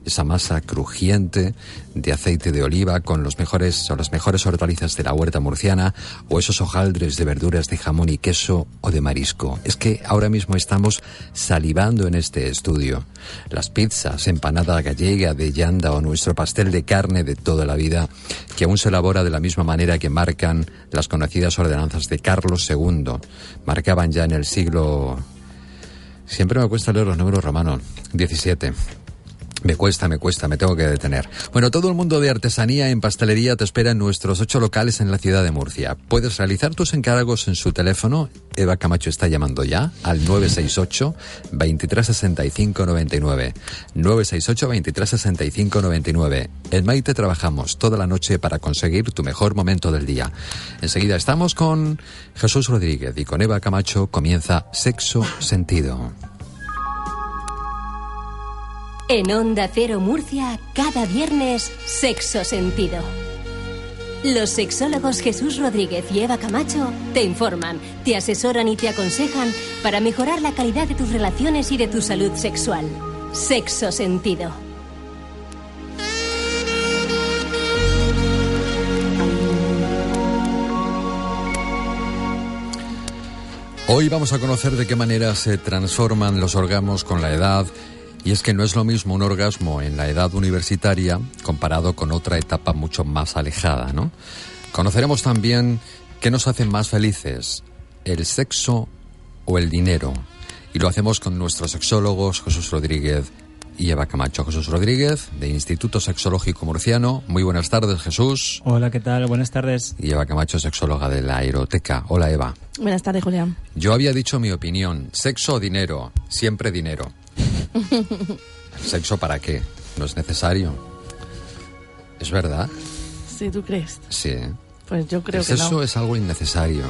Speaker 2: Esa masa crujiente de aceite de oliva con los mejores o las mejores hortalizas de la huerta murciana o esos hojaldres de verduras de jamón y queso o de marisco. Es que ahora mismo estamos salivando en este estudio. Las pizzas, empanada gallega de llanda o nuestro pastel de carne de toda la vida, que aún se elabora de la misma manera que marcan las conocidas ordenanzas de Carlos II. Marcaban ya en el siglo... Siempre me cuesta leer los números romanos. 17. Me cuesta, me cuesta, me tengo que detener. Bueno, todo el mundo de artesanía en pastelería te espera en nuestros ocho locales en la ciudad de Murcia. Puedes realizar tus encargos en su teléfono. Eva Camacho está llamando ya al 968 2365 99. 968 2365 99. En Maite trabajamos toda la noche para conseguir tu mejor momento del día. Enseguida estamos con Jesús Rodríguez y con Eva Camacho comienza Sexo Sentido.
Speaker 8: En Onda Cero Murcia, cada viernes, Sexo Sentido. Los sexólogos Jesús Rodríguez y Eva Camacho te informan, te asesoran y te aconsejan para mejorar la calidad de tus relaciones y de tu salud sexual. Sexo Sentido.
Speaker 2: Hoy vamos a conocer de qué manera se transforman los orgasmos con la edad y es que no es lo mismo un orgasmo en la edad universitaria comparado con otra etapa mucho más alejada, ¿no? Conoceremos también qué nos hace más felices, el sexo o el dinero. Y lo hacemos con nuestros sexólogos Jesús Rodríguez y Eva Camacho. Jesús Rodríguez, de Instituto Sexológico Murciano. Muy buenas tardes, Jesús.
Speaker 39: Hola, ¿qué tal? Buenas tardes.
Speaker 2: Y Eva Camacho, sexóloga de la Aeroteca. Hola, Eva.
Speaker 32: Buenas tardes, Julián.
Speaker 2: Yo había dicho mi opinión. Sexo o dinero. Siempre dinero. ¿El (laughs) sexo para qué? No es necesario. ¿Es verdad?
Speaker 32: Si tú crees.
Speaker 2: Sí.
Speaker 32: Pues yo creo
Speaker 2: el
Speaker 32: que
Speaker 2: sexo
Speaker 32: no.
Speaker 2: es algo innecesario.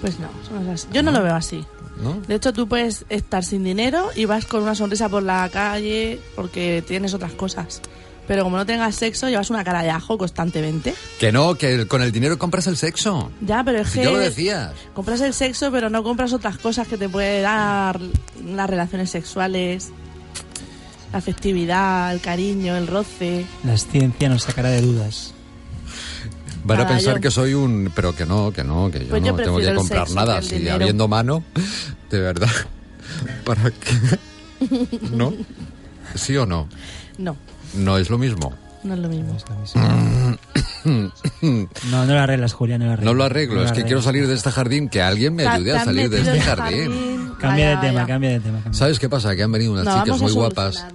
Speaker 32: Pues no. Yo no lo veo así.
Speaker 2: ¿No?
Speaker 32: De hecho, tú puedes estar sin dinero y vas con una sonrisa por la calle porque tienes otras cosas. Pero como no tengas sexo, llevas una cara de ajo constantemente.
Speaker 2: Que no, que con el dinero compras el sexo.
Speaker 32: Ya, pero es
Speaker 2: Si
Speaker 32: que
Speaker 2: ya lo decías.
Speaker 32: compras el sexo, pero no compras otras cosas que te puede dar las relaciones sexuales, la afectividad, el cariño, el roce.
Speaker 40: La ciencia nos sacará de dudas.
Speaker 2: Van a pensar
Speaker 32: yo-
Speaker 2: que soy un... Pero que no, que no, que yo
Speaker 32: Pues yo
Speaker 2: no tengo que comprar
Speaker 32: sexo
Speaker 2: nada.
Speaker 32: que
Speaker 2: Si
Speaker 32: dinero.
Speaker 2: habiendo mano, de verdad. (laughs) ¿Para qué? ¿No? (laughs) ¿Sí o no?
Speaker 32: No,
Speaker 2: No es lo mismo.
Speaker 32: no es lo mismo.
Speaker 40: No, (coughs) no lo arreglas, Julia, no lo arreglas.
Speaker 2: No lo arreglo,
Speaker 40: No
Speaker 2: es
Speaker 40: lo
Speaker 2: que quiero salir de este jardín, que alguien me ayude a salir de este
Speaker 32: el
Speaker 2: jardín.
Speaker 40: Cambia de tema, cambia de tema. cambia.
Speaker 2: ¿Sabes qué pasa? Que han venido unas
Speaker 32: No,
Speaker 2: chicas muy guapas.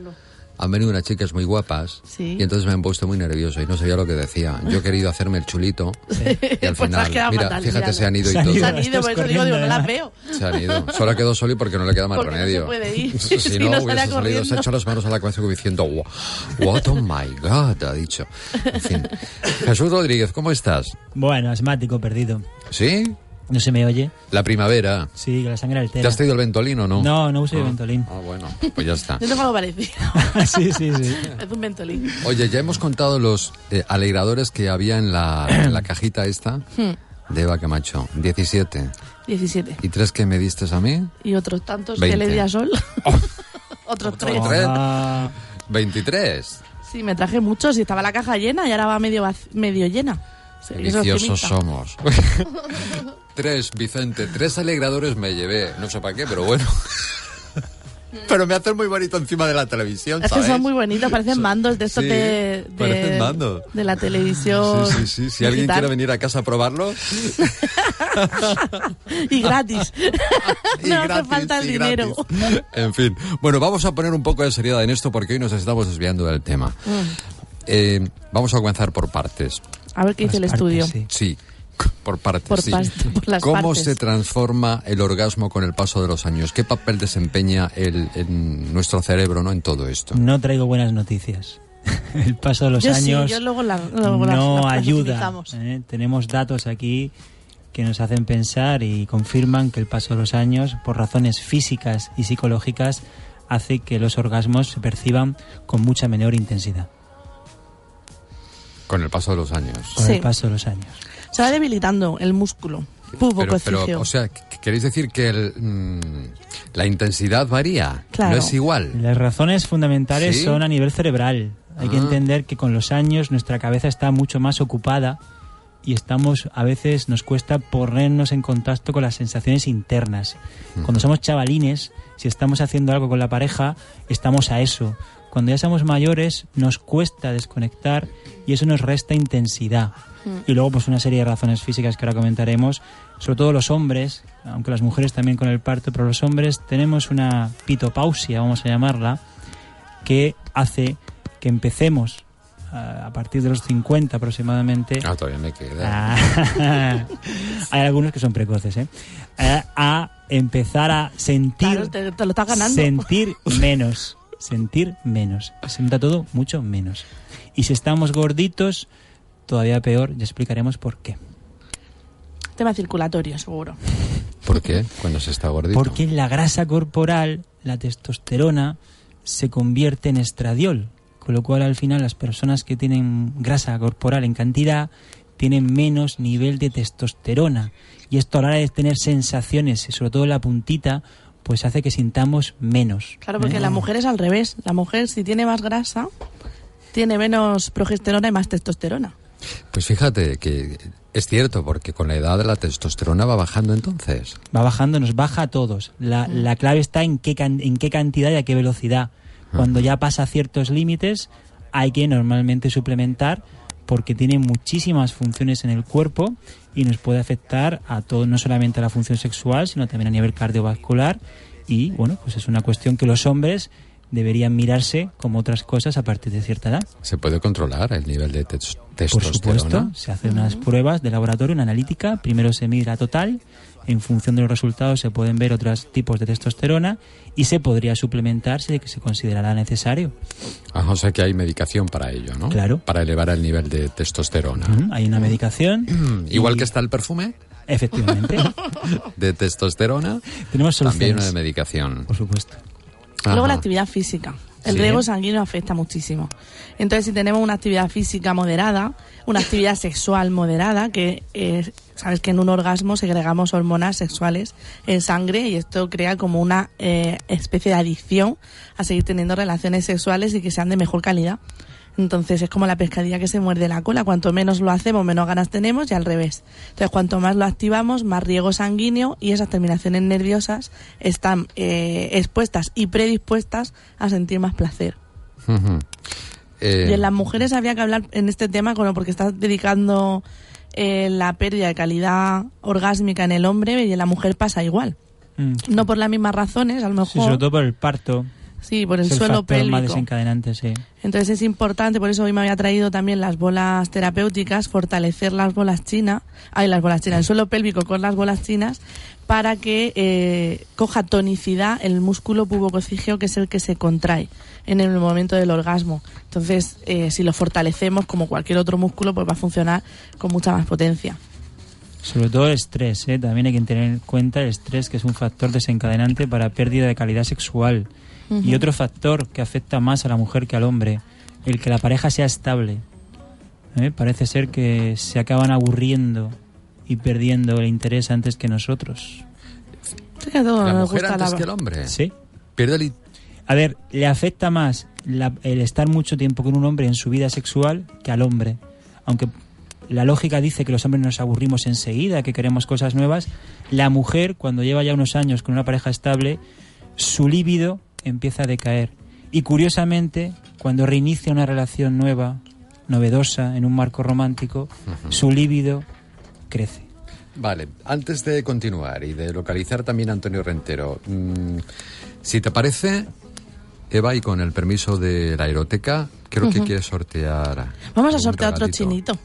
Speaker 2: Han venido unas chicas muy guapas
Speaker 32: Sí.
Speaker 2: y entonces me han puesto muy nervioso y no sabía lo que decía. Yo he querido hacerme el chulito y al (laughs)
Speaker 32: Pues
Speaker 2: final, mira,
Speaker 32: fatal,
Speaker 2: fíjate, se han ido y todo.
Speaker 32: Se han ido, por eso digo, digo, no las veo.
Speaker 2: Se han ido. Solo quedó solo y porque no le queda más
Speaker 32: Porque no
Speaker 2: remedio.
Speaker 32: se puede ir. (laughs)
Speaker 2: Si (laughs)
Speaker 32: Si
Speaker 2: no,
Speaker 32: no,
Speaker 2: hubiese salido, se ha hecho las manos a la cabeza como diciendo, "Wha- what oh my god, ha dicho. En fin. Jesús Rodríguez, ¿cómo estás?
Speaker 40: Bueno, asmático, perdido.
Speaker 2: ¿Sí?
Speaker 40: ¿No se me oye?
Speaker 2: La primavera.
Speaker 40: Sí, que la sangre altera.
Speaker 2: ¿Te has traído el ventolín o no?
Speaker 40: No, no uso el
Speaker 2: Ah.
Speaker 40: Ventolin.
Speaker 2: Ah, bueno, pues ya está. (laughs)
Speaker 32: Yo tengo algo parecido. (laughs)
Speaker 40: sí, sí, sí. (laughs)
Speaker 32: es un ventolín.
Speaker 2: Oye, ya hemos contado los eh, alegradores que había en la, en la (clears throat) cajita esta
Speaker 32: Hmm,
Speaker 2: de Eva Camacho. 17.
Speaker 32: 17.
Speaker 2: ¿Y tres que me diste a mí?
Speaker 32: Y otros tantos
Speaker 2: 20.
Speaker 32: que le di a Sol. otros tres.
Speaker 2: ¿Tres?
Speaker 40: Ah,
Speaker 2: 23.
Speaker 32: Sí, me traje muchos y estaba la caja llena y ahora va medio, medio llena. Optimista.
Speaker 2: somos. (laughs) tres, Vicente. Tres alegradores me llevé. No sé para qué, pero bueno. (laughs) pero me hacen muy bonito encima de la televisión,
Speaker 32: Es que son muy bonitos, parecen mandos de estos
Speaker 2: Sí,
Speaker 32: de, de-
Speaker 2: parecen mandos.
Speaker 32: de la televisión.
Speaker 2: Sí, sí, sí. Si alguien quiere venir a casa a probarlo, (laughs)
Speaker 32: y gratis.
Speaker 2: Y
Speaker 32: no hace falta el dinero.
Speaker 2: gratis. En fin. Bueno, vamos a poner un poco de seriedad en esto porque hoy nos estamos desviando del tema.
Speaker 32: Mm.
Speaker 2: Eh, vamos a comenzar por partes.
Speaker 32: A ver qué dice el estudio.
Speaker 2: Sí, por partes.
Speaker 32: Por
Speaker 2: sí.
Speaker 32: pas- por las
Speaker 2: ¿Cómo
Speaker 32: partes.
Speaker 2: se transforma el orgasmo con el paso de los años? ¿Qué papel desempeña el, en nuestro cerebro no en todo esto?
Speaker 40: no traigo buenas noticias. (laughs) El paso de los
Speaker 32: Yo sí,
Speaker 40: años
Speaker 32: yo luego la- luego las-
Speaker 40: no
Speaker 32: las- las
Speaker 40: ayuda. ¿eh? Tenemos datos aquí que nos hacen pensar y confirman que el paso de los años, por razones físicas y psicológicas, hace que los orgasmos se perciban con mucha menor intensidad.
Speaker 2: Con el paso de los años.
Speaker 40: Con
Speaker 32: Sí.
Speaker 40: el paso de los años.
Speaker 32: Se va debilitando el músculo. Pubo
Speaker 2: Pero, pero, o sea, ¿qu- ¿queréis decir que el, mm, la intensidad varía?
Speaker 32: Claro.
Speaker 2: No es igual.
Speaker 40: Las razones fundamentales
Speaker 2: ¿Sí?
Speaker 40: son a nivel cerebral. Hay que
Speaker 2: Ah.
Speaker 40: entender que con los años nuestra cabeza está mucho más ocupada y estamos a veces nos cuesta ponernos en contacto con las sensaciones internas. Cuando somos chavalines, si estamos haciendo algo con la pareja, estamos a eso. Cuando ya somos mayores, nos cuesta desconectar y eso nos resta intensidad. Y luego, pues una serie de razones físicas que ahora comentaremos, sobre todo los hombres, aunque las mujeres también con el parto, pero los hombres tenemos una pitopausia, vamos a llamarla, que hace que empecemos a a partir de los 50 aproximadamente.
Speaker 2: Ah, todavía me queda.
Speaker 40: Ah, (laughs) hay algunos que son precoces, ¿eh? A, a empezar a sentir,
Speaker 32: Claro, te, te lo estás ganando.
Speaker 40: sentir menos, sentir menos. Se nota todo mucho menos. Y si estamos gorditos, todavía peor, ya explicaremos por qué.
Speaker 32: Tema circulatorio, seguro.
Speaker 2: ¿Por qué? Cuando se está gordito.
Speaker 40: Porque en la grasa corporal, la testosterona se convierte en estradiol, con lo cual al final las personas que tienen grasa corporal en cantidad tienen menos nivel de testosterona. Y esto a la hora de tener sensaciones, y sobre todo en la puntita, pues hace que sintamos menos.
Speaker 32: Claro, porque
Speaker 40: ¿eh?
Speaker 32: la mujer es al revés. La mujer, si tiene más grasa, tiene menos progesterona y más testosterona.
Speaker 2: Pues fíjate que es cierto, porque con la edad la testosterona va bajando entonces.
Speaker 40: va bajando, nos baja a todos. La, la clave está en qué, can- en qué cantidad y a qué velocidad. Cuando ya pasa ciertos límites, hay que normalmente suplementar porque tiene muchísimas funciones en el cuerpo y nos puede afectar a todo, no solamente a la función sexual, sino también a nivel cardiovascular. Y bueno, pues es una cuestión que los hombres deberían mirarse como otras cosas a partir de cierta edad.
Speaker 2: ¿Se puede controlar el nivel de tes-
Speaker 40: Por
Speaker 2: testosterona?
Speaker 40: supuesto, se hacen unas pruebas de laboratorio, una analítica, primero se mide la total, en función de los resultados se pueden ver otros tipos de testosterona y se podría suplementar si se considerará necesario.
Speaker 2: Ajá, o sea que hay medicación para ello, ¿no?
Speaker 40: Claro.
Speaker 2: Para elevar el nivel de testosterona.
Speaker 40: Hay una medicación. (clears throat)
Speaker 2: Igual que está el perfume
Speaker 40: Efectivamente. (laughs)
Speaker 2: de testosterona,
Speaker 40: Tenemos
Speaker 2: también
Speaker 40: soluciones.
Speaker 2: una de medicación.
Speaker 40: Por supuesto.
Speaker 32: Luego
Speaker 2: Ajá.
Speaker 32: la actividad física. El
Speaker 2: Sí.
Speaker 32: riego sanguíneo afecta muchísimo. Entonces, si tenemos una actividad física moderada, una actividad (laughs) sexual moderada, que eh, sabes que en un orgasmo segregamos hormonas sexuales en sangre y esto crea como una eh, especie de adicción a seguir teniendo relaciones sexuales y que sean de mejor calidad. Entonces es como la pescadilla que se muerde la cola. Cuanto menos lo hacemos, menos ganas tenemos y al revés. Entonces cuanto más lo activamos, más riego sanguíneo y esas terminaciones nerviosas están eh, expuestas y predispuestas a sentir más placer.
Speaker 2: Eh,
Speaker 32: Y en las mujeres había que hablar en este tema con porque estás dedicando eh, la pérdida de calidad orgásmica en el hombre y en la mujer pasa igual.
Speaker 40: Mm.
Speaker 32: No por las mismas razones, a lo
Speaker 40: Sí,
Speaker 32: mejor.
Speaker 40: sobre todo por el parto.
Speaker 32: Sí, por el
Speaker 40: Es
Speaker 32: suelo
Speaker 40: factor más
Speaker 32: pélvico.
Speaker 40: desencadenante, sí.
Speaker 32: Entonces es importante, por eso hoy me había traído también las bolas terapéuticas, fortalecer las bolas chinas, ay, las bolas chinas, el suelo pélvico con las bolas chinas, para que eh, coja tonicidad el músculo pubococígeo, que es el que se contrae en el momento del orgasmo. Entonces, eh, si lo fortalecemos como cualquier otro músculo, pues va a funcionar con mucha más potencia.
Speaker 40: Sobre todo el estrés, ¿eh? también hay que tener en cuenta el estrés, que es un factor desencadenante para pérdida de calidad sexual. Y otro factor que afecta más a la mujer que al hombre, el que la pareja sea estable. ¿eh? Parece ser que se acaban aburriendo y perdiendo el interés antes que nosotros.
Speaker 32: Todos
Speaker 2: la mujer
Speaker 32: gusta
Speaker 2: antes
Speaker 32: la-
Speaker 2: que el hombre.
Speaker 40: Sí.
Speaker 2: Pierde el...
Speaker 40: A ver, le afecta más la- el estar mucho tiempo con un hombre en su vida sexual que al hombre. Aunque la lógica dice que los hombres nos aburrimos enseguida, que queremos cosas nuevas, la mujer, cuando lleva ya unos años con una pareja estable, su líbido empieza a decaer. Y curiosamente, cuando reinicia una relación nueva, novedosa, en un marco romántico, su líbido crece.
Speaker 2: Vale, antes de continuar y de localizar también a Antonio Rentero, mm, si te parece, Eva, y con el permiso de la aeroteca, creo que
Speaker 32: Ujú.
Speaker 2: quieres sortear.
Speaker 32: Vamos a sortear otro chinito.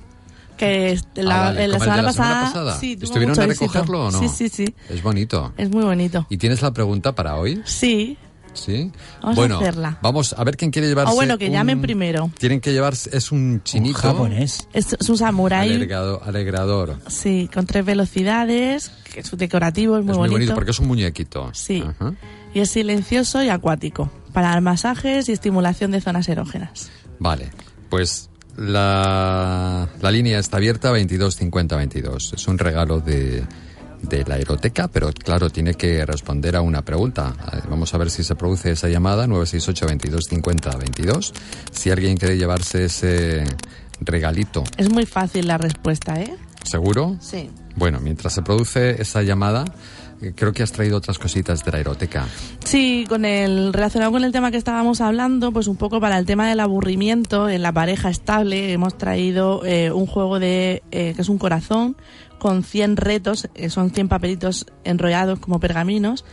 Speaker 32: Que la,
Speaker 2: Ah, vale,
Speaker 32: la
Speaker 2: ¿como el de
Speaker 32: semana,
Speaker 2: la semana
Speaker 32: pasada,
Speaker 2: pasada?
Speaker 32: Sí,
Speaker 2: ¿Estuvieron a
Speaker 32: éxito.
Speaker 2: recogerlo o no?
Speaker 32: Sí, sí, sí.
Speaker 2: Es bonito.
Speaker 32: Es muy bonito.
Speaker 2: ¿Y tienes la pregunta para hoy?
Speaker 32: Sí.
Speaker 2: Sí.
Speaker 32: Vamos a
Speaker 2: bueno,
Speaker 32: hacerla.
Speaker 2: vamos a ver quién quiere llevarse.
Speaker 32: O bueno, que
Speaker 2: un-
Speaker 32: llamen primero.
Speaker 2: Tienen que llevarse, es un chinito.
Speaker 40: japonés.
Speaker 32: Es, es un samurái.
Speaker 2: Alegrador.
Speaker 32: Sí, con tres velocidades, que es decorativo, es muy,
Speaker 2: es muy bonito
Speaker 32: bonito.
Speaker 2: porque es un muñequito.
Speaker 32: Sí.
Speaker 2: Ajá.
Speaker 32: Y es silencioso y acuático, para masajes y estimulación de zonas erógenas.
Speaker 2: Vale, pues la, la línea está abierta 22 50 22. Es un regalo de, de la aeroteca, pero claro, tiene que responder a una pregunta. Vamos a ver si se produce esa llamada 968 22 50 22. Si alguien quiere llevarse ese regalito,
Speaker 32: Es muy fácil la respuesta, ¿eh?
Speaker 2: ¿seguro?
Speaker 32: Sí.
Speaker 2: Bueno, mientras se produce esa llamada, eh, creo que has traído otras cositas de la aeroteca.
Speaker 32: Sí, con el relacionado con el tema que estábamos hablando, pues un poco para el tema del aburrimiento en la pareja estable, hemos traído eh, un juego de eh, que es un corazón con 100 retos, eh, son 100 papelitos enrollados como pergaminos,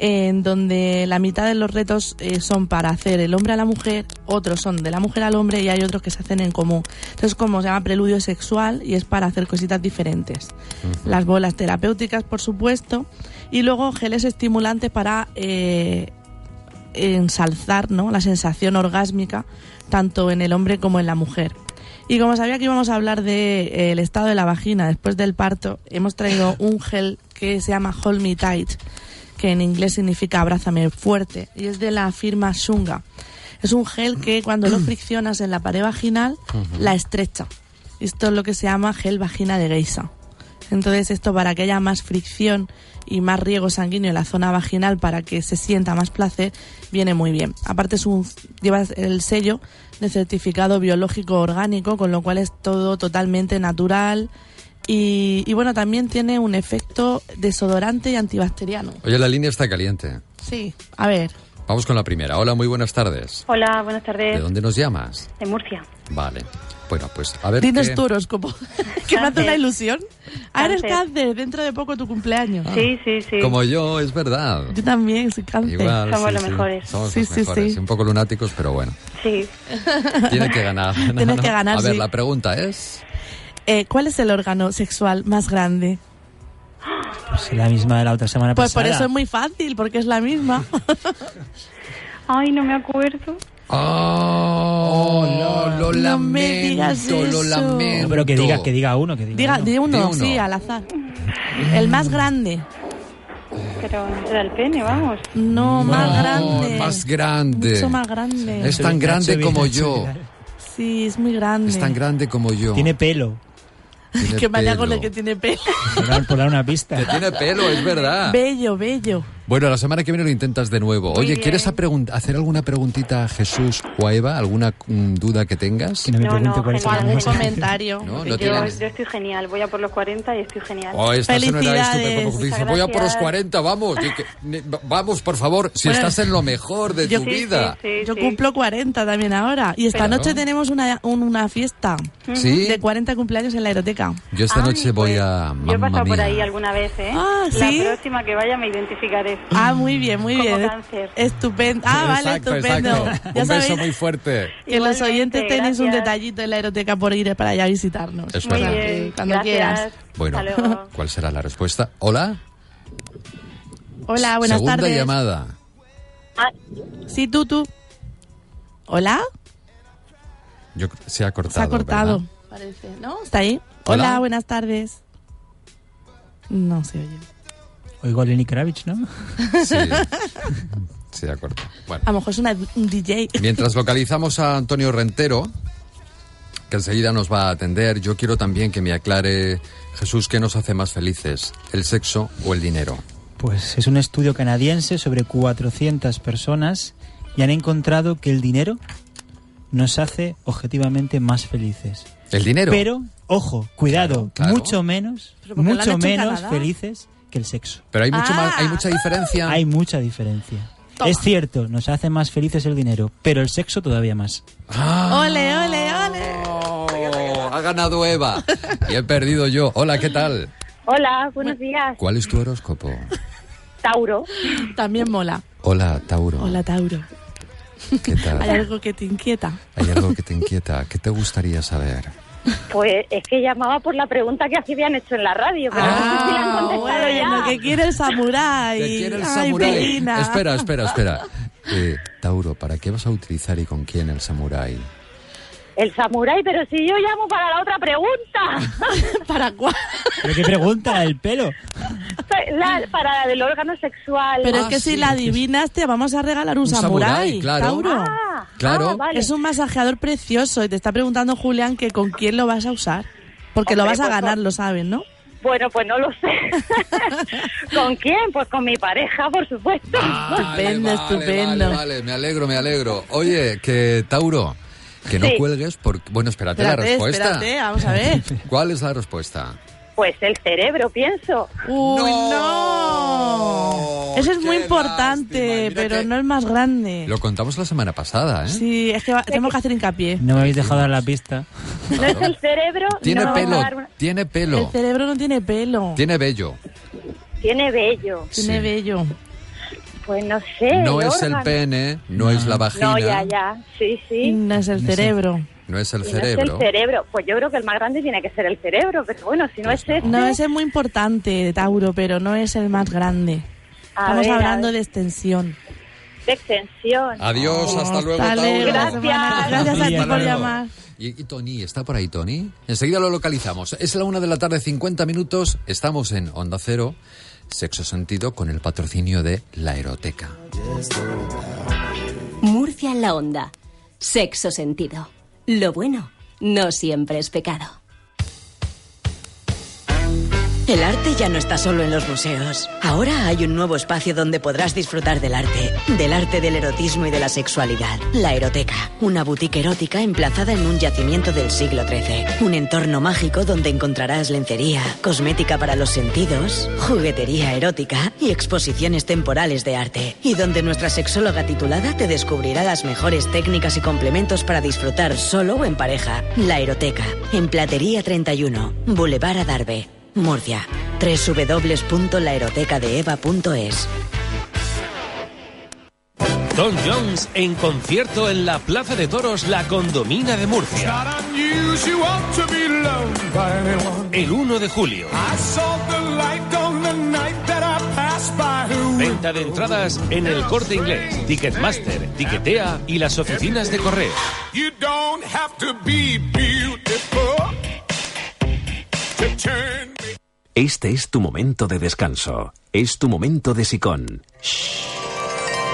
Speaker 32: en donde la mitad de los retos eh, son para hacer el hombre a la mujer, otros son de la mujer al hombre y hay otros que se hacen en común. Entonces, como se llama preludio sexual y es para hacer cositas diferentes. Las bolas terapéuticas, por supuesto, y luego geles estimulantes para eh, ensalzar ¿no? la sensación orgásmica tanto en el hombre como en la mujer. Y como sabía que íbamos a hablar del estado de la vagina después del parto, hemos traído un gel que se llama Hold Me Tight, que en inglés significa abrázame fuerte, y es de la firma Shunga. Es un gel que cuando lo (clears throat) friccionas en la pared vaginal, la estrecha. Esto es lo que se llama gel vagina de geisha. Entonces esto para que haya más fricción y más riego sanguíneo en la zona vaginal para que se sienta más placer viene muy bien. Aparte es un lleva el sello de certificado biológico orgánico, con lo cual es todo totalmente natural y, y bueno también tiene un efecto desodorante y antibacteriano.
Speaker 2: Oye, la línea está caliente.
Speaker 32: Sí, a ver.
Speaker 2: Vamos con la primera. Hola, muy buenas tardes.
Speaker 41: Hola, buenas
Speaker 2: ¿De
Speaker 41: tardes.
Speaker 2: dónde nos llamas?
Speaker 41: De Murcia.
Speaker 2: Vale. Bueno, pues a ver.
Speaker 32: Dinos
Speaker 2: qué-
Speaker 32: tu horóscopo. (laughs) que me hace
Speaker 41: Cáncer.
Speaker 32: una ilusión. Ah, eres
Speaker 41: Cáncer.
Speaker 32: cáncer, dentro de poco tu cumpleaños.
Speaker 41: Sí, sí, sí.
Speaker 2: Como yo, es verdad.
Speaker 32: Yo también soy cáncer.
Speaker 2: Igual,
Speaker 41: Somos
Speaker 2: sí,
Speaker 41: los
Speaker 2: sí.
Speaker 41: mejores.
Speaker 2: Somos
Speaker 32: Sí,
Speaker 2: los
Speaker 32: sí,
Speaker 2: mejores.
Speaker 32: sí.
Speaker 2: Un poco lunáticos, pero bueno.
Speaker 41: Sí. (laughs)
Speaker 2: Tiene que ganar. (laughs) No,
Speaker 32: Tienes
Speaker 2: no.
Speaker 32: que ganar,
Speaker 2: A ver,
Speaker 32: sí.
Speaker 2: la pregunta es.
Speaker 32: Eh, ¿Cuál es el órgano sexual más grande?
Speaker 40: Pues la misma de la otra semana
Speaker 32: Pues por
Speaker 40: pasada.
Speaker 32: eso es muy fácil, porque es la misma.
Speaker 41: Ay, no me acuerdo.
Speaker 2: Oh, lo, lo
Speaker 32: No me digas
Speaker 2: lamento, lo
Speaker 32: eso.
Speaker 2: lamento.
Speaker 40: No, pero que diga, que diga uno, que diga,
Speaker 32: Diga,
Speaker 40: uno.
Speaker 32: di uno,
Speaker 2: Di uno.
Speaker 32: sí, al azar. El más grande.
Speaker 41: Pero no será el pene, vamos.
Speaker 32: No, más
Speaker 2: No,
Speaker 32: grande.
Speaker 2: más grande.
Speaker 32: Mucho más grande.
Speaker 2: Es tan grande como yo.
Speaker 32: Sí, es muy grande.
Speaker 2: Es tan grande como yo.
Speaker 40: Tiene pelo.
Speaker 2: Tiene
Speaker 32: que vaya con
Speaker 2: pelo.
Speaker 32: el que tiene pelo.
Speaker 40: Por dar, por dar una pista.
Speaker 2: Que tiene pelo, es verdad.
Speaker 32: Bello, bello.
Speaker 2: Bueno, la semana que viene lo intentas de nuevo.
Speaker 32: Muy
Speaker 2: Oye. ¿quieres hacer alguna preguntita a Jesús o a Eva? ¿Alguna mm, duda que tengas?
Speaker 40: Que no me
Speaker 41: No,
Speaker 40: pregunte
Speaker 41: no,
Speaker 40: cuál es el
Speaker 32: comentario.
Speaker 2: No, no
Speaker 41: yo, yo estoy genial. Voy a por los 40 y estoy genial.
Speaker 2: Oh, estás en una edad
Speaker 32: Felicidades.
Speaker 41: Muchas
Speaker 2: voy a por los
Speaker 41: gracias.
Speaker 2: 40, vamos. Que- ne- vamos, por favor, si
Speaker 32: Bueno,
Speaker 2: estás en lo mejor de
Speaker 32: yo-
Speaker 2: tu
Speaker 32: Sí,
Speaker 2: vida.
Speaker 41: Sí,
Speaker 32: Yo
Speaker 41: sí.
Speaker 32: cumplo 40 también ahora. Y esta
Speaker 2: Pero-
Speaker 32: noche tenemos una, un- una fiesta
Speaker 2: ¿Sí?
Speaker 32: de 40 cumpleaños en la aeroteca.
Speaker 2: Yo esta
Speaker 41: Ay,
Speaker 2: noche voy
Speaker 41: pues,
Speaker 2: a...
Speaker 41: Yo he pasado por ahí alguna vez, ¿eh?
Speaker 32: Ah, ¿sí?
Speaker 41: La próxima que vaya me identificaré.
Speaker 32: Ah, muy bien, muy
Speaker 41: Como
Speaker 32: bien.
Speaker 41: cáncer.
Speaker 32: Estupendo. Ah, vale,
Speaker 2: Exacto,
Speaker 32: estupendo.
Speaker 2: exacto.
Speaker 32: Ya
Speaker 2: Un
Speaker 32: sabéis
Speaker 2: beso muy fuerte.
Speaker 32: que los oyentes tenéis un detallito en la aeroteca por ir para allá a visitarnos.
Speaker 2: Es
Speaker 41: Muy
Speaker 2: verdad.
Speaker 41: bien.
Speaker 32: Cuando
Speaker 41: gracias.
Speaker 32: quieras.
Speaker 2: Bueno. ¿cuál será la respuesta? Hola.
Speaker 32: Hola, buenas
Speaker 2: Segunda
Speaker 32: tardes.
Speaker 2: llamada.
Speaker 32: Sí, tú, tú. Hola.
Speaker 2: Yo, se ha cortado.
Speaker 32: Se ha cortado.
Speaker 2: ¿verdad?
Speaker 32: Parece, ¿no? ¿Está ahí?
Speaker 2: Hola.
Speaker 32: Hola, buenas tardes. No se oye.
Speaker 40: Oigo a Lenny Kravitz, ¿no?
Speaker 2: Sí. (laughs) Se ha cortado. Bueno.
Speaker 32: A lo mejor es una, un DJ.
Speaker 2: Mientras localizamos a Antonio Rentero, que enseguida nos va a atender, yo quiero también que me aclare, Jesús, qué nos hace más felices, el sexo o el dinero.
Speaker 40: Pues es un estudio canadiense sobre 400 personas y han encontrado que el dinero nos hace objetivamente más felices.
Speaker 2: ¿El dinero?
Speaker 40: Pero, ojo, cuidado,
Speaker 2: Claro, claro.
Speaker 40: mucho menos, mucho menos
Speaker 32: Canadá.
Speaker 40: felices que el sexo.
Speaker 2: Pero hay, mucho
Speaker 32: Ah.
Speaker 2: más, hay mucha diferencia.
Speaker 40: Hay mucha diferencia.
Speaker 32: Toma.
Speaker 40: Es cierto, nos hace más felices el dinero, pero el sexo todavía más.
Speaker 2: Ah.
Speaker 32: Ole, ole, ole.
Speaker 2: Oh, ha ganado Eva y he perdido yo. Hola, ¿qué tal?
Speaker 41: Hola, buenos días.
Speaker 2: ¿Cuál es tu horóscopo?
Speaker 41: Tauro.
Speaker 32: También mola.
Speaker 2: Hola, Tauro.
Speaker 32: Hola, Tauro.
Speaker 2: ¿Qué tal?
Speaker 32: ¿Hay algo que te inquieta?
Speaker 2: ¿Hay algo que te inquieta? ¿Qué te gustaría saber?
Speaker 41: Pues es que llamaba por la pregunta que así habían hecho en la radio, pero no sé si la han contestado
Speaker 32: Ah, bueno,
Speaker 41: ya.
Speaker 32: que quiere el samurái.
Speaker 2: ¿Qué quiere el samurái? Espera, espera, espera. Eh, Tauro, ¿para qué vas a utilizar y con quién el samurái?
Speaker 41: El samurái, pero si yo llamo para la otra pregunta. (laughs)
Speaker 32: ¿Para cuál?
Speaker 40: ¿Pero qué pregunta? ¿El pelo?
Speaker 41: La- para la del órgano sexual.
Speaker 32: Pero es
Speaker 2: Ah,
Speaker 32: que
Speaker 2: sí,
Speaker 32: si la adivinas te vamos a regalar un,
Speaker 2: Un samurái,
Speaker 32: samurái,
Speaker 2: claro.
Speaker 32: Tauro.
Speaker 41: Ah,
Speaker 2: Claro.
Speaker 41: ah, vale.
Speaker 32: Es un masajeador precioso y te está preguntando Julián que con quién lo vas a usar. Porque lo vas a
Speaker 41: pues,
Speaker 32: ganar,
Speaker 41: con-
Speaker 32: lo saben, ¿no?
Speaker 41: Bueno, pues no lo sé. (laughs) ¿Con quién? Pues con mi pareja, por supuesto.
Speaker 32: Estupendo,
Speaker 2: Vale,
Speaker 32: estupendo.
Speaker 2: Vale, vale, me alegro, me alegro. Oye, que Tauro, que no
Speaker 41: Sí.
Speaker 2: cuelgues porque... Bueno, espérate, la respuesta.
Speaker 32: espérate, vamos a ver. (laughs)
Speaker 2: ¿Cuál es la respuesta?
Speaker 41: Pues el cerebro, pienso.
Speaker 32: Uy, no. Eso es muy importante,
Speaker 2: lástima.
Speaker 32: Pero
Speaker 2: que-
Speaker 32: no es más grande.
Speaker 2: Lo contamos la semana pasada, ¿eh?
Speaker 32: Sí, es que va- tenemos que hacer hincapié.
Speaker 40: No me habéis dejado dar la pista.
Speaker 41: No es el cerebro.
Speaker 2: Tiene
Speaker 41: no
Speaker 2: pelo,
Speaker 41: una-
Speaker 2: tiene
Speaker 32: El
Speaker 2: pelo,
Speaker 32: cerebro no tiene pelo.
Speaker 2: tiene vello.
Speaker 41: Tiene vello.
Speaker 32: Tiene
Speaker 2: Sí.
Speaker 32: vello.
Speaker 41: Pues no sé.
Speaker 2: No
Speaker 41: el
Speaker 2: es el pene, no es la vagina,
Speaker 41: No, ya, ya. Sí, sí.
Speaker 32: No es el cerebro.
Speaker 2: no es el
Speaker 41: Y no es
Speaker 2: cerebro.
Speaker 41: el cerebro. Pues yo creo que el más grande tiene que ser el cerebro, pero bueno, si no es ese...
Speaker 32: No, ese es muy importante, Tauro, pero no es el más grande.
Speaker 41: A
Speaker 32: Estamos
Speaker 41: ver,
Speaker 32: hablando de extensión.
Speaker 41: de extensión.
Speaker 2: Adiós, hasta luego,
Speaker 32: Hasta luego,
Speaker 2: Tauro.
Speaker 41: Gracias.
Speaker 32: Gracias a ti por llamar.
Speaker 2: Y, y Tony, ¿está por ahí Tony? Enseguida lo localizamos. Es la una de la tarde, 50 minutos. Estamos en Onda Cero, Sexo Sentido, con el patrocinio de La Eroteca.
Speaker 8: Murcia en la onda. Sexo sentido. Lo bueno no siempre es pecado.
Speaker 42: El arte ya no está solo en los museos. Ahora hay un nuevo espacio donde podrás disfrutar del arte, del arte del erotismo y de la sexualidad. La Eroteca, una boutique erótica emplazada en un yacimiento del siglo XIII. Un entorno mágico donde encontrarás lencería, cosmética para los sentidos, juguetería erótica y exposiciones temporales de arte. Y donde nuestra sexóloga titulada te descubrirá las mejores técnicas y complementos para disfrutar solo o en pareja. La Eroteca, en Platería 31, Boulevard Adarve. Murcia. www.laerotecadeeva.es
Speaker 37: Don Jones en concierto en la Plaza de Toros La Condomina de Murcia. El 1 de julio. Venta de entradas en el Corte Inglés, Ticketmaster, Tiquetea y las oficinas de correo.
Speaker 43: You don't have to be beautiful to turn.
Speaker 25: Este es tu momento de descanso. Es tu momento de sicón.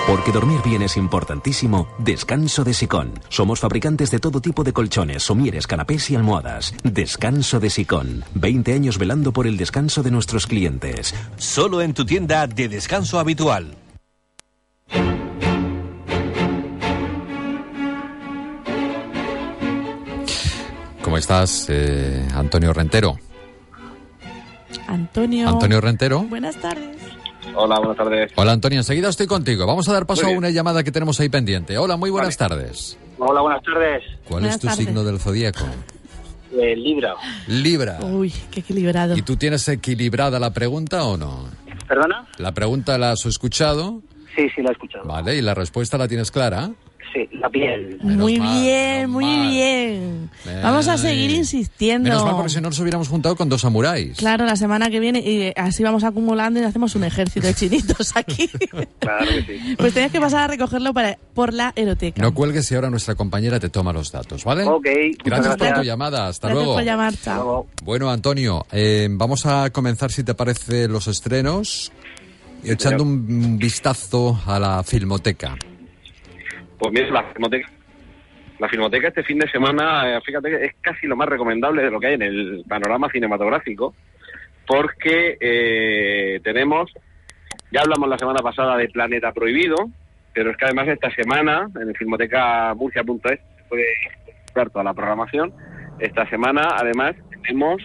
Speaker 25: Porque dormir bien es importantísimo, descanso de Sicón. Somos fabricantes de todo tipo de colchones, somieres, canapés y almohadas. Descanso de Sicón. 20 años velando por el descanso de nuestros clientes.
Speaker 37: Solo en tu tienda de descanso habitual.
Speaker 2: ¿Cómo estás, eh, Antonio Rentero?
Speaker 32: Antonio.
Speaker 2: Antonio Rentero.
Speaker 32: Buenas tardes.
Speaker 44: Hola, buenas tardes.
Speaker 2: Hola, Antonio. Enseguida estoy contigo. Vamos a dar paso a una llamada que tenemos ahí pendiente. Hola, muy buenas tardes.
Speaker 44: Hola, buenas tardes.
Speaker 2: ¿Cuál
Speaker 32: Buenas
Speaker 2: es tu
Speaker 32: tardes.
Speaker 2: signo del zodíaco? (laughs)
Speaker 44: Eh, Libra.
Speaker 2: Libra.
Speaker 32: Uy, qué equilibrado.
Speaker 2: ¿Y tú tienes equilibrada la pregunta o no?
Speaker 44: ¿Perdona?
Speaker 2: La pregunta la has escuchado,
Speaker 44: Sí, sí, la he escuchado.
Speaker 2: ¿vale? Y la respuesta la tienes clara.
Speaker 44: Sí, la piel.
Speaker 32: Muy
Speaker 2: mal,
Speaker 32: bien, muy bien. Vamos a seguir insistiendo.
Speaker 2: Menos mal porque si no nos hubiéramos juntado con dos samuráis.
Speaker 32: Claro, la semana que viene, y así vamos acumulando y hacemos un ejército de chinitos aquí. (laughs)
Speaker 44: Claro que sí.
Speaker 32: Pues tienes que pasar a recogerlo para, por la eroteca.
Speaker 2: No cuelgues y ahora nuestra compañera te toma los datos, ¿vale?
Speaker 44: Ok,
Speaker 2: Gracias,
Speaker 44: muchas
Speaker 2: por tu
Speaker 44: gracias.
Speaker 2: llamada. Hasta
Speaker 32: Gracias
Speaker 2: luego.
Speaker 32: por llamar, chao.
Speaker 2: Bueno, Antonio, eh, vamos a comenzar, si te parece, los estrenos, echando un vistazo a la filmoteca.
Speaker 44: Pues mira, la filmoteca. La filmoteca este fin de semana, eh, fíjate que es casi lo más recomendable de lo que hay en el panorama cinematográfico, porque eh, tenemos, ya hablamos la semana pasada de Planeta Prohibido, pero es que además esta semana, en el filmoteca.murcia.es, puede ver toda la programación, esta semana además tenemos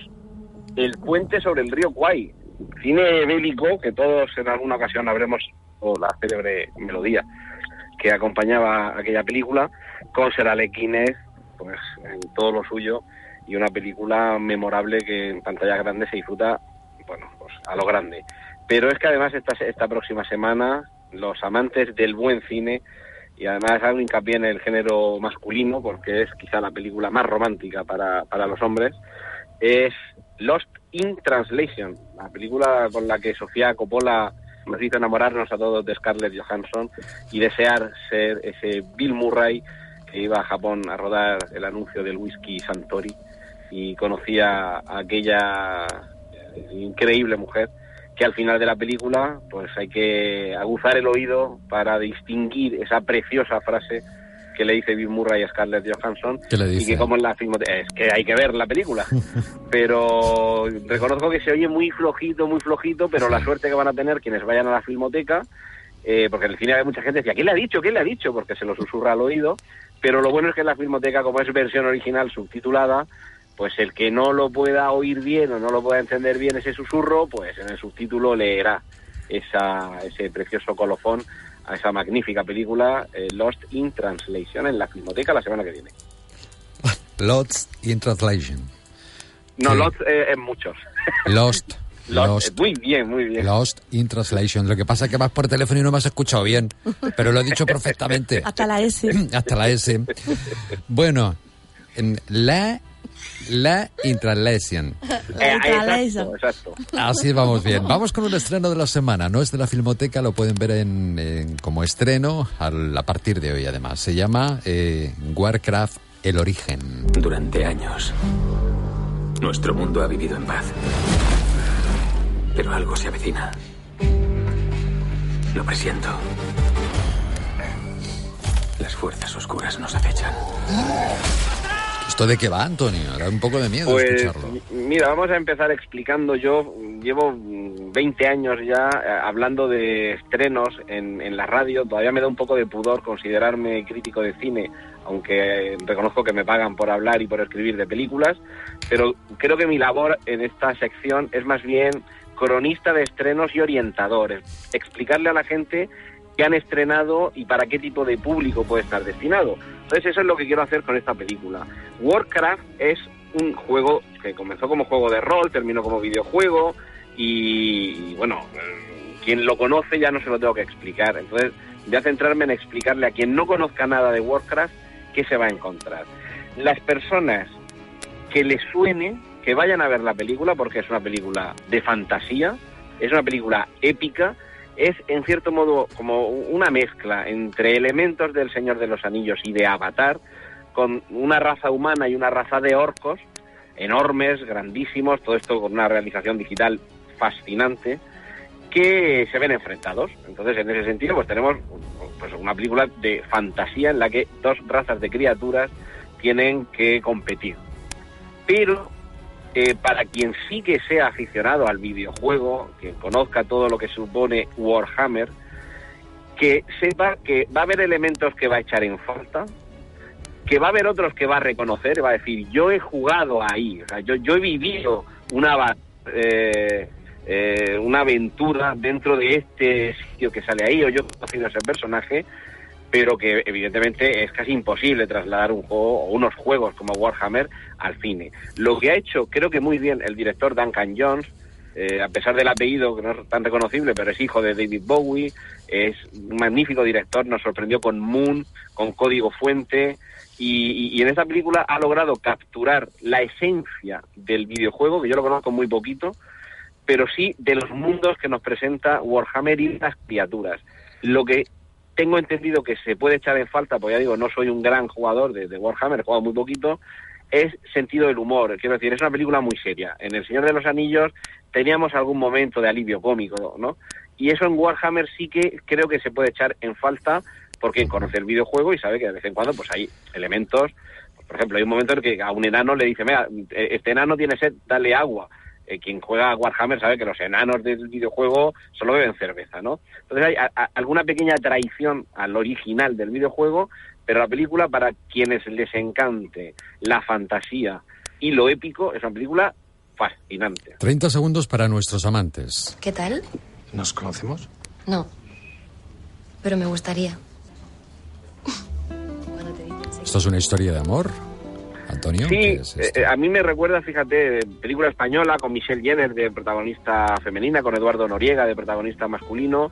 Speaker 44: El puente sobre el río Kwai, cine bélico que todos en alguna ocasión habremos, o la célebre melodía que acompañaba aquella película, con Seralequines, pues en todo lo suyo, y una película memorable que en pantalla grande se disfruta, bueno, pues a lo grande. Pero es que además esta, esta próxima semana, los amantes del buen cine, y además hago hincapié en el género masculino, porque es quizá la película más romántica para, para los hombres, es Lost in Translation, la película con la que Sofía Coppola nos hizo enamorarnos a todos de Scarlett Johansson y desear ser ese Bill Murray que iba a Japón a rodar el anuncio del whisky Santori. Y conocía a aquella eh, increíble mujer que al final de la película pues hay que aguzar el oído para distinguir esa preciosa frase que le dice Bill Murray a Scarlett Johansson
Speaker 2: ¿Qué le
Speaker 44: y
Speaker 2: dice?
Speaker 44: que como en la filmoteca es que hay que ver la película (laughs) pero reconozco que se oye muy flojito muy flojito pero la suerte que van a tener quienes vayan a la filmoteca eh, porque en el cine hay mucha gente que decía ¿quién le ha dicho? ¿quién le ha dicho? porque se lo susurra al oído pero lo bueno es que en la filmoteca como es versión original subtitulada pues el que no lo pueda oír bien o no lo pueda entender bien ese susurro pues en el subtítulo leerá esa, ese precioso colofón a esa magnífica película eh, Lost in Translation en la filmoteca la semana que viene
Speaker 2: Lost in Translation.
Speaker 44: no. Lost eh, en muchos
Speaker 2: Lost. (laughs)
Speaker 44: Lost,
Speaker 2: Lost.
Speaker 44: eh, muy bien muy bien
Speaker 2: Lost in Translation. Lo que pasa es que vas por teléfono y no me has escuchado bien, pero lo he dicho perfectamente. (laughs)
Speaker 32: Hasta la S. (clears throat)
Speaker 2: Hasta la S. Bueno, en la, la in Translation.
Speaker 44: Eh,
Speaker 32: Translation.
Speaker 44: exacto, exacto.
Speaker 2: Así vamos bien. Vamos con un estreno de la semana. No es de la Filmoteca, lo pueden ver en, en- como estreno al- a partir de hoy, además. Se llama eh, Warcraft El Origen.
Speaker 39: Durante años, nuestro mundo ha vivido en paz. Pero algo se avecina. Lo presiento. Las fuerzas oscuras nos acechan.
Speaker 2: ¿Esto de qué va, Antonio? Da un poco de miedo
Speaker 44: Pues
Speaker 2: escucharlo.
Speaker 44: mi- mira, vamos a empezar explicando. Yo llevo mm, 20 años ya eh, hablando de estrenos en, en la radio. Todavía me da un poco de pudor considerarme crítico de cine, aunque reconozco que me pagan por hablar y por escribir de películas. Pero creo que mi labor en esta sección es más bien cronista de estrenos y orientadores. Explicarle a la gente qué han estrenado y para qué tipo de público puede estar destinado. Entonces eso es lo que quiero hacer con esta película. Warcraft es un juego que comenzó como juego de rol, terminó como videojuego y, y, bueno, quien lo conoce ya no se lo tengo que explicar. Entonces voy a centrarme en explicarle a quien no conozca nada de Warcraft qué se va a encontrar. Las personas que les suene, que vayan a ver la película porque es una película de fantasía, es una película épica, es en cierto modo como una mezcla entre elementos del Señor de los Anillos y de Avatar, con una raza humana y una raza de orcos enormes, grandísimos, todo esto con una realización digital fascinante, que se ven enfrentados. Entonces, en ese sentido, pues tenemos pues, una película de fantasía en la que dos razas de criaturas tienen que competir. Pero eh, para quien sí que sea aficionado al videojuego, que conozca todo lo que supone Warhammer, que sepa que va a haber elementos que va a echar en falta, que va a haber otros que va a reconocer, va a decir, yo he jugado ahí, o sea, yo, yo he vivido una, eh, eh, una aventura dentro de este sitio que sale ahí, o yo he conocido a ese personaje, pero que evidentemente es casi imposible trasladar un juego o unos juegos como Warhammer al cine. Lo que ha hecho, creo que muy bien, el director Duncan Jones, eh, a pesar del apellido que no es tan reconocible, pero es hijo de David Bowie, es un magnífico director, nos sorprendió con Moon, con Código Fuente, y, y- en esta película ha logrado capturar la esencia del videojuego, que yo lo conozco muy poquito, pero sí de los mundos que nos presenta Warhammer y las criaturas. Lo que tengo entendido que se puede echar en falta, porque ya digo, no soy un gran jugador de, Warhammer, he jugado muy poquito, es sentido del humor. Quiero decir, es una película muy seria. En El Señor de los Anillos teníamos algún momento de alivio cómico, ¿no? Y eso en Warhammer sí que creo que se puede echar en falta porque quien conoce el videojuego y sabe que de vez en cuando pues hay elementos. Por ejemplo, hay un momento en que a un enano le dice, mira, este enano tiene sed, dale agua. Eh, quien juega a Warhammer sabe que los enanos del videojuego solo beben cerveza, ¿no? Entonces hay a- a- alguna pequeña traición al original del videojuego, pero la película, para quienes les encante la fantasía y lo épico, es una película fascinante.
Speaker 2: 30 segundos para nuestros amantes.
Speaker 45: ¿Qué tal?
Speaker 2: ¿Nos conocemos?
Speaker 45: No. Pero me gustaría.
Speaker 2: ¿Esto es una historia de amor? Antonio?
Speaker 44: Sí,
Speaker 2: ¿qué es esto?
Speaker 44: eh, a mí me recuerda, fíjate, película española con Michelle Jenner de protagonista femenina, con Eduardo Noriega de protagonista masculino.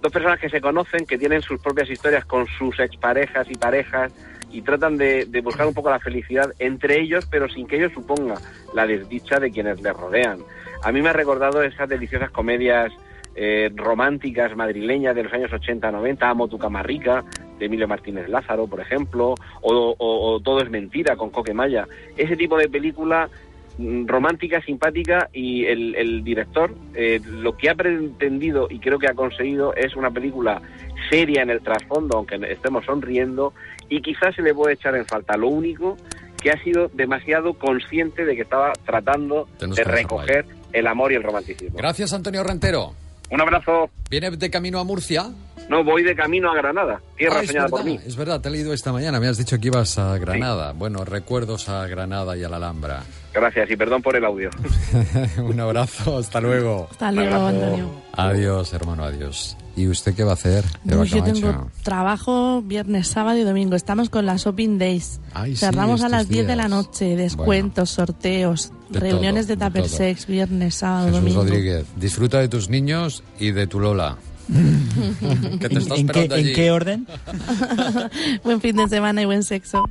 Speaker 44: Dos personas que se conocen, que tienen sus propias historias con sus exparejas y parejas y tratan de, de buscar un poco la felicidad entre ellos, pero sin que ello suponga la desdicha de quienes les rodean. A mí me ha recordado esas deliciosas comedias eh, románticas madrileñas de los años 80-90, Amo tu cama rica, de Emilio Martínez Lázaro, por ejemplo, o, o- o Todo es mentira, con Coque Maya. Ese tipo de película mm, romántica, simpática, y el, el director eh, lo que ha pretendido y creo que ha conseguido es una película seria en el trasfondo, aunque estemos sonriendo, y quizás se le puede echar en falta. Lo único que ha sido demasiado consciente de que estaba tratando
Speaker 2: Tenemos
Speaker 44: de recoger el amor y el romanticismo.
Speaker 2: Gracias, Antonio Rentero.
Speaker 44: Un abrazo.
Speaker 2: ¿Viene de camino a Murcia?
Speaker 44: No, voy de camino a Granada, tierra
Speaker 2: Ah,
Speaker 44: por mí.
Speaker 2: Es verdad, te he leído esta mañana. Me has dicho que ibas a Granada. Bueno, recuerdos a Granada y a la Alhambra.
Speaker 44: Gracias y perdón por el audio. (laughs)
Speaker 2: Un abrazo, hasta luego.
Speaker 32: Hasta luego, Antonio.
Speaker 2: Adiós, hermano, adiós. ¿Y usted qué va a hacer? Eva
Speaker 32: Pues yo tengo trabajo viernes, sábado y domingo. Estamos con las Shopping Days.
Speaker 2: Ay, sí,
Speaker 32: Cerramos a las 10 de la noche. Descuentos, sorteos,
Speaker 2: De
Speaker 32: reuniones
Speaker 2: todo,
Speaker 32: de Tupper. Sex, viernes, sábado,
Speaker 2: Jesús
Speaker 32: domingo.
Speaker 2: Rodríguez, disfruta de tus niños y de tu Lola. (laughs) que te está
Speaker 40: ¿En qué,
Speaker 2: esperando allí.
Speaker 40: ¿En qué orden? (laughs)
Speaker 32: buen fin de semana y buen sexo.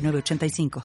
Speaker 46: 906985.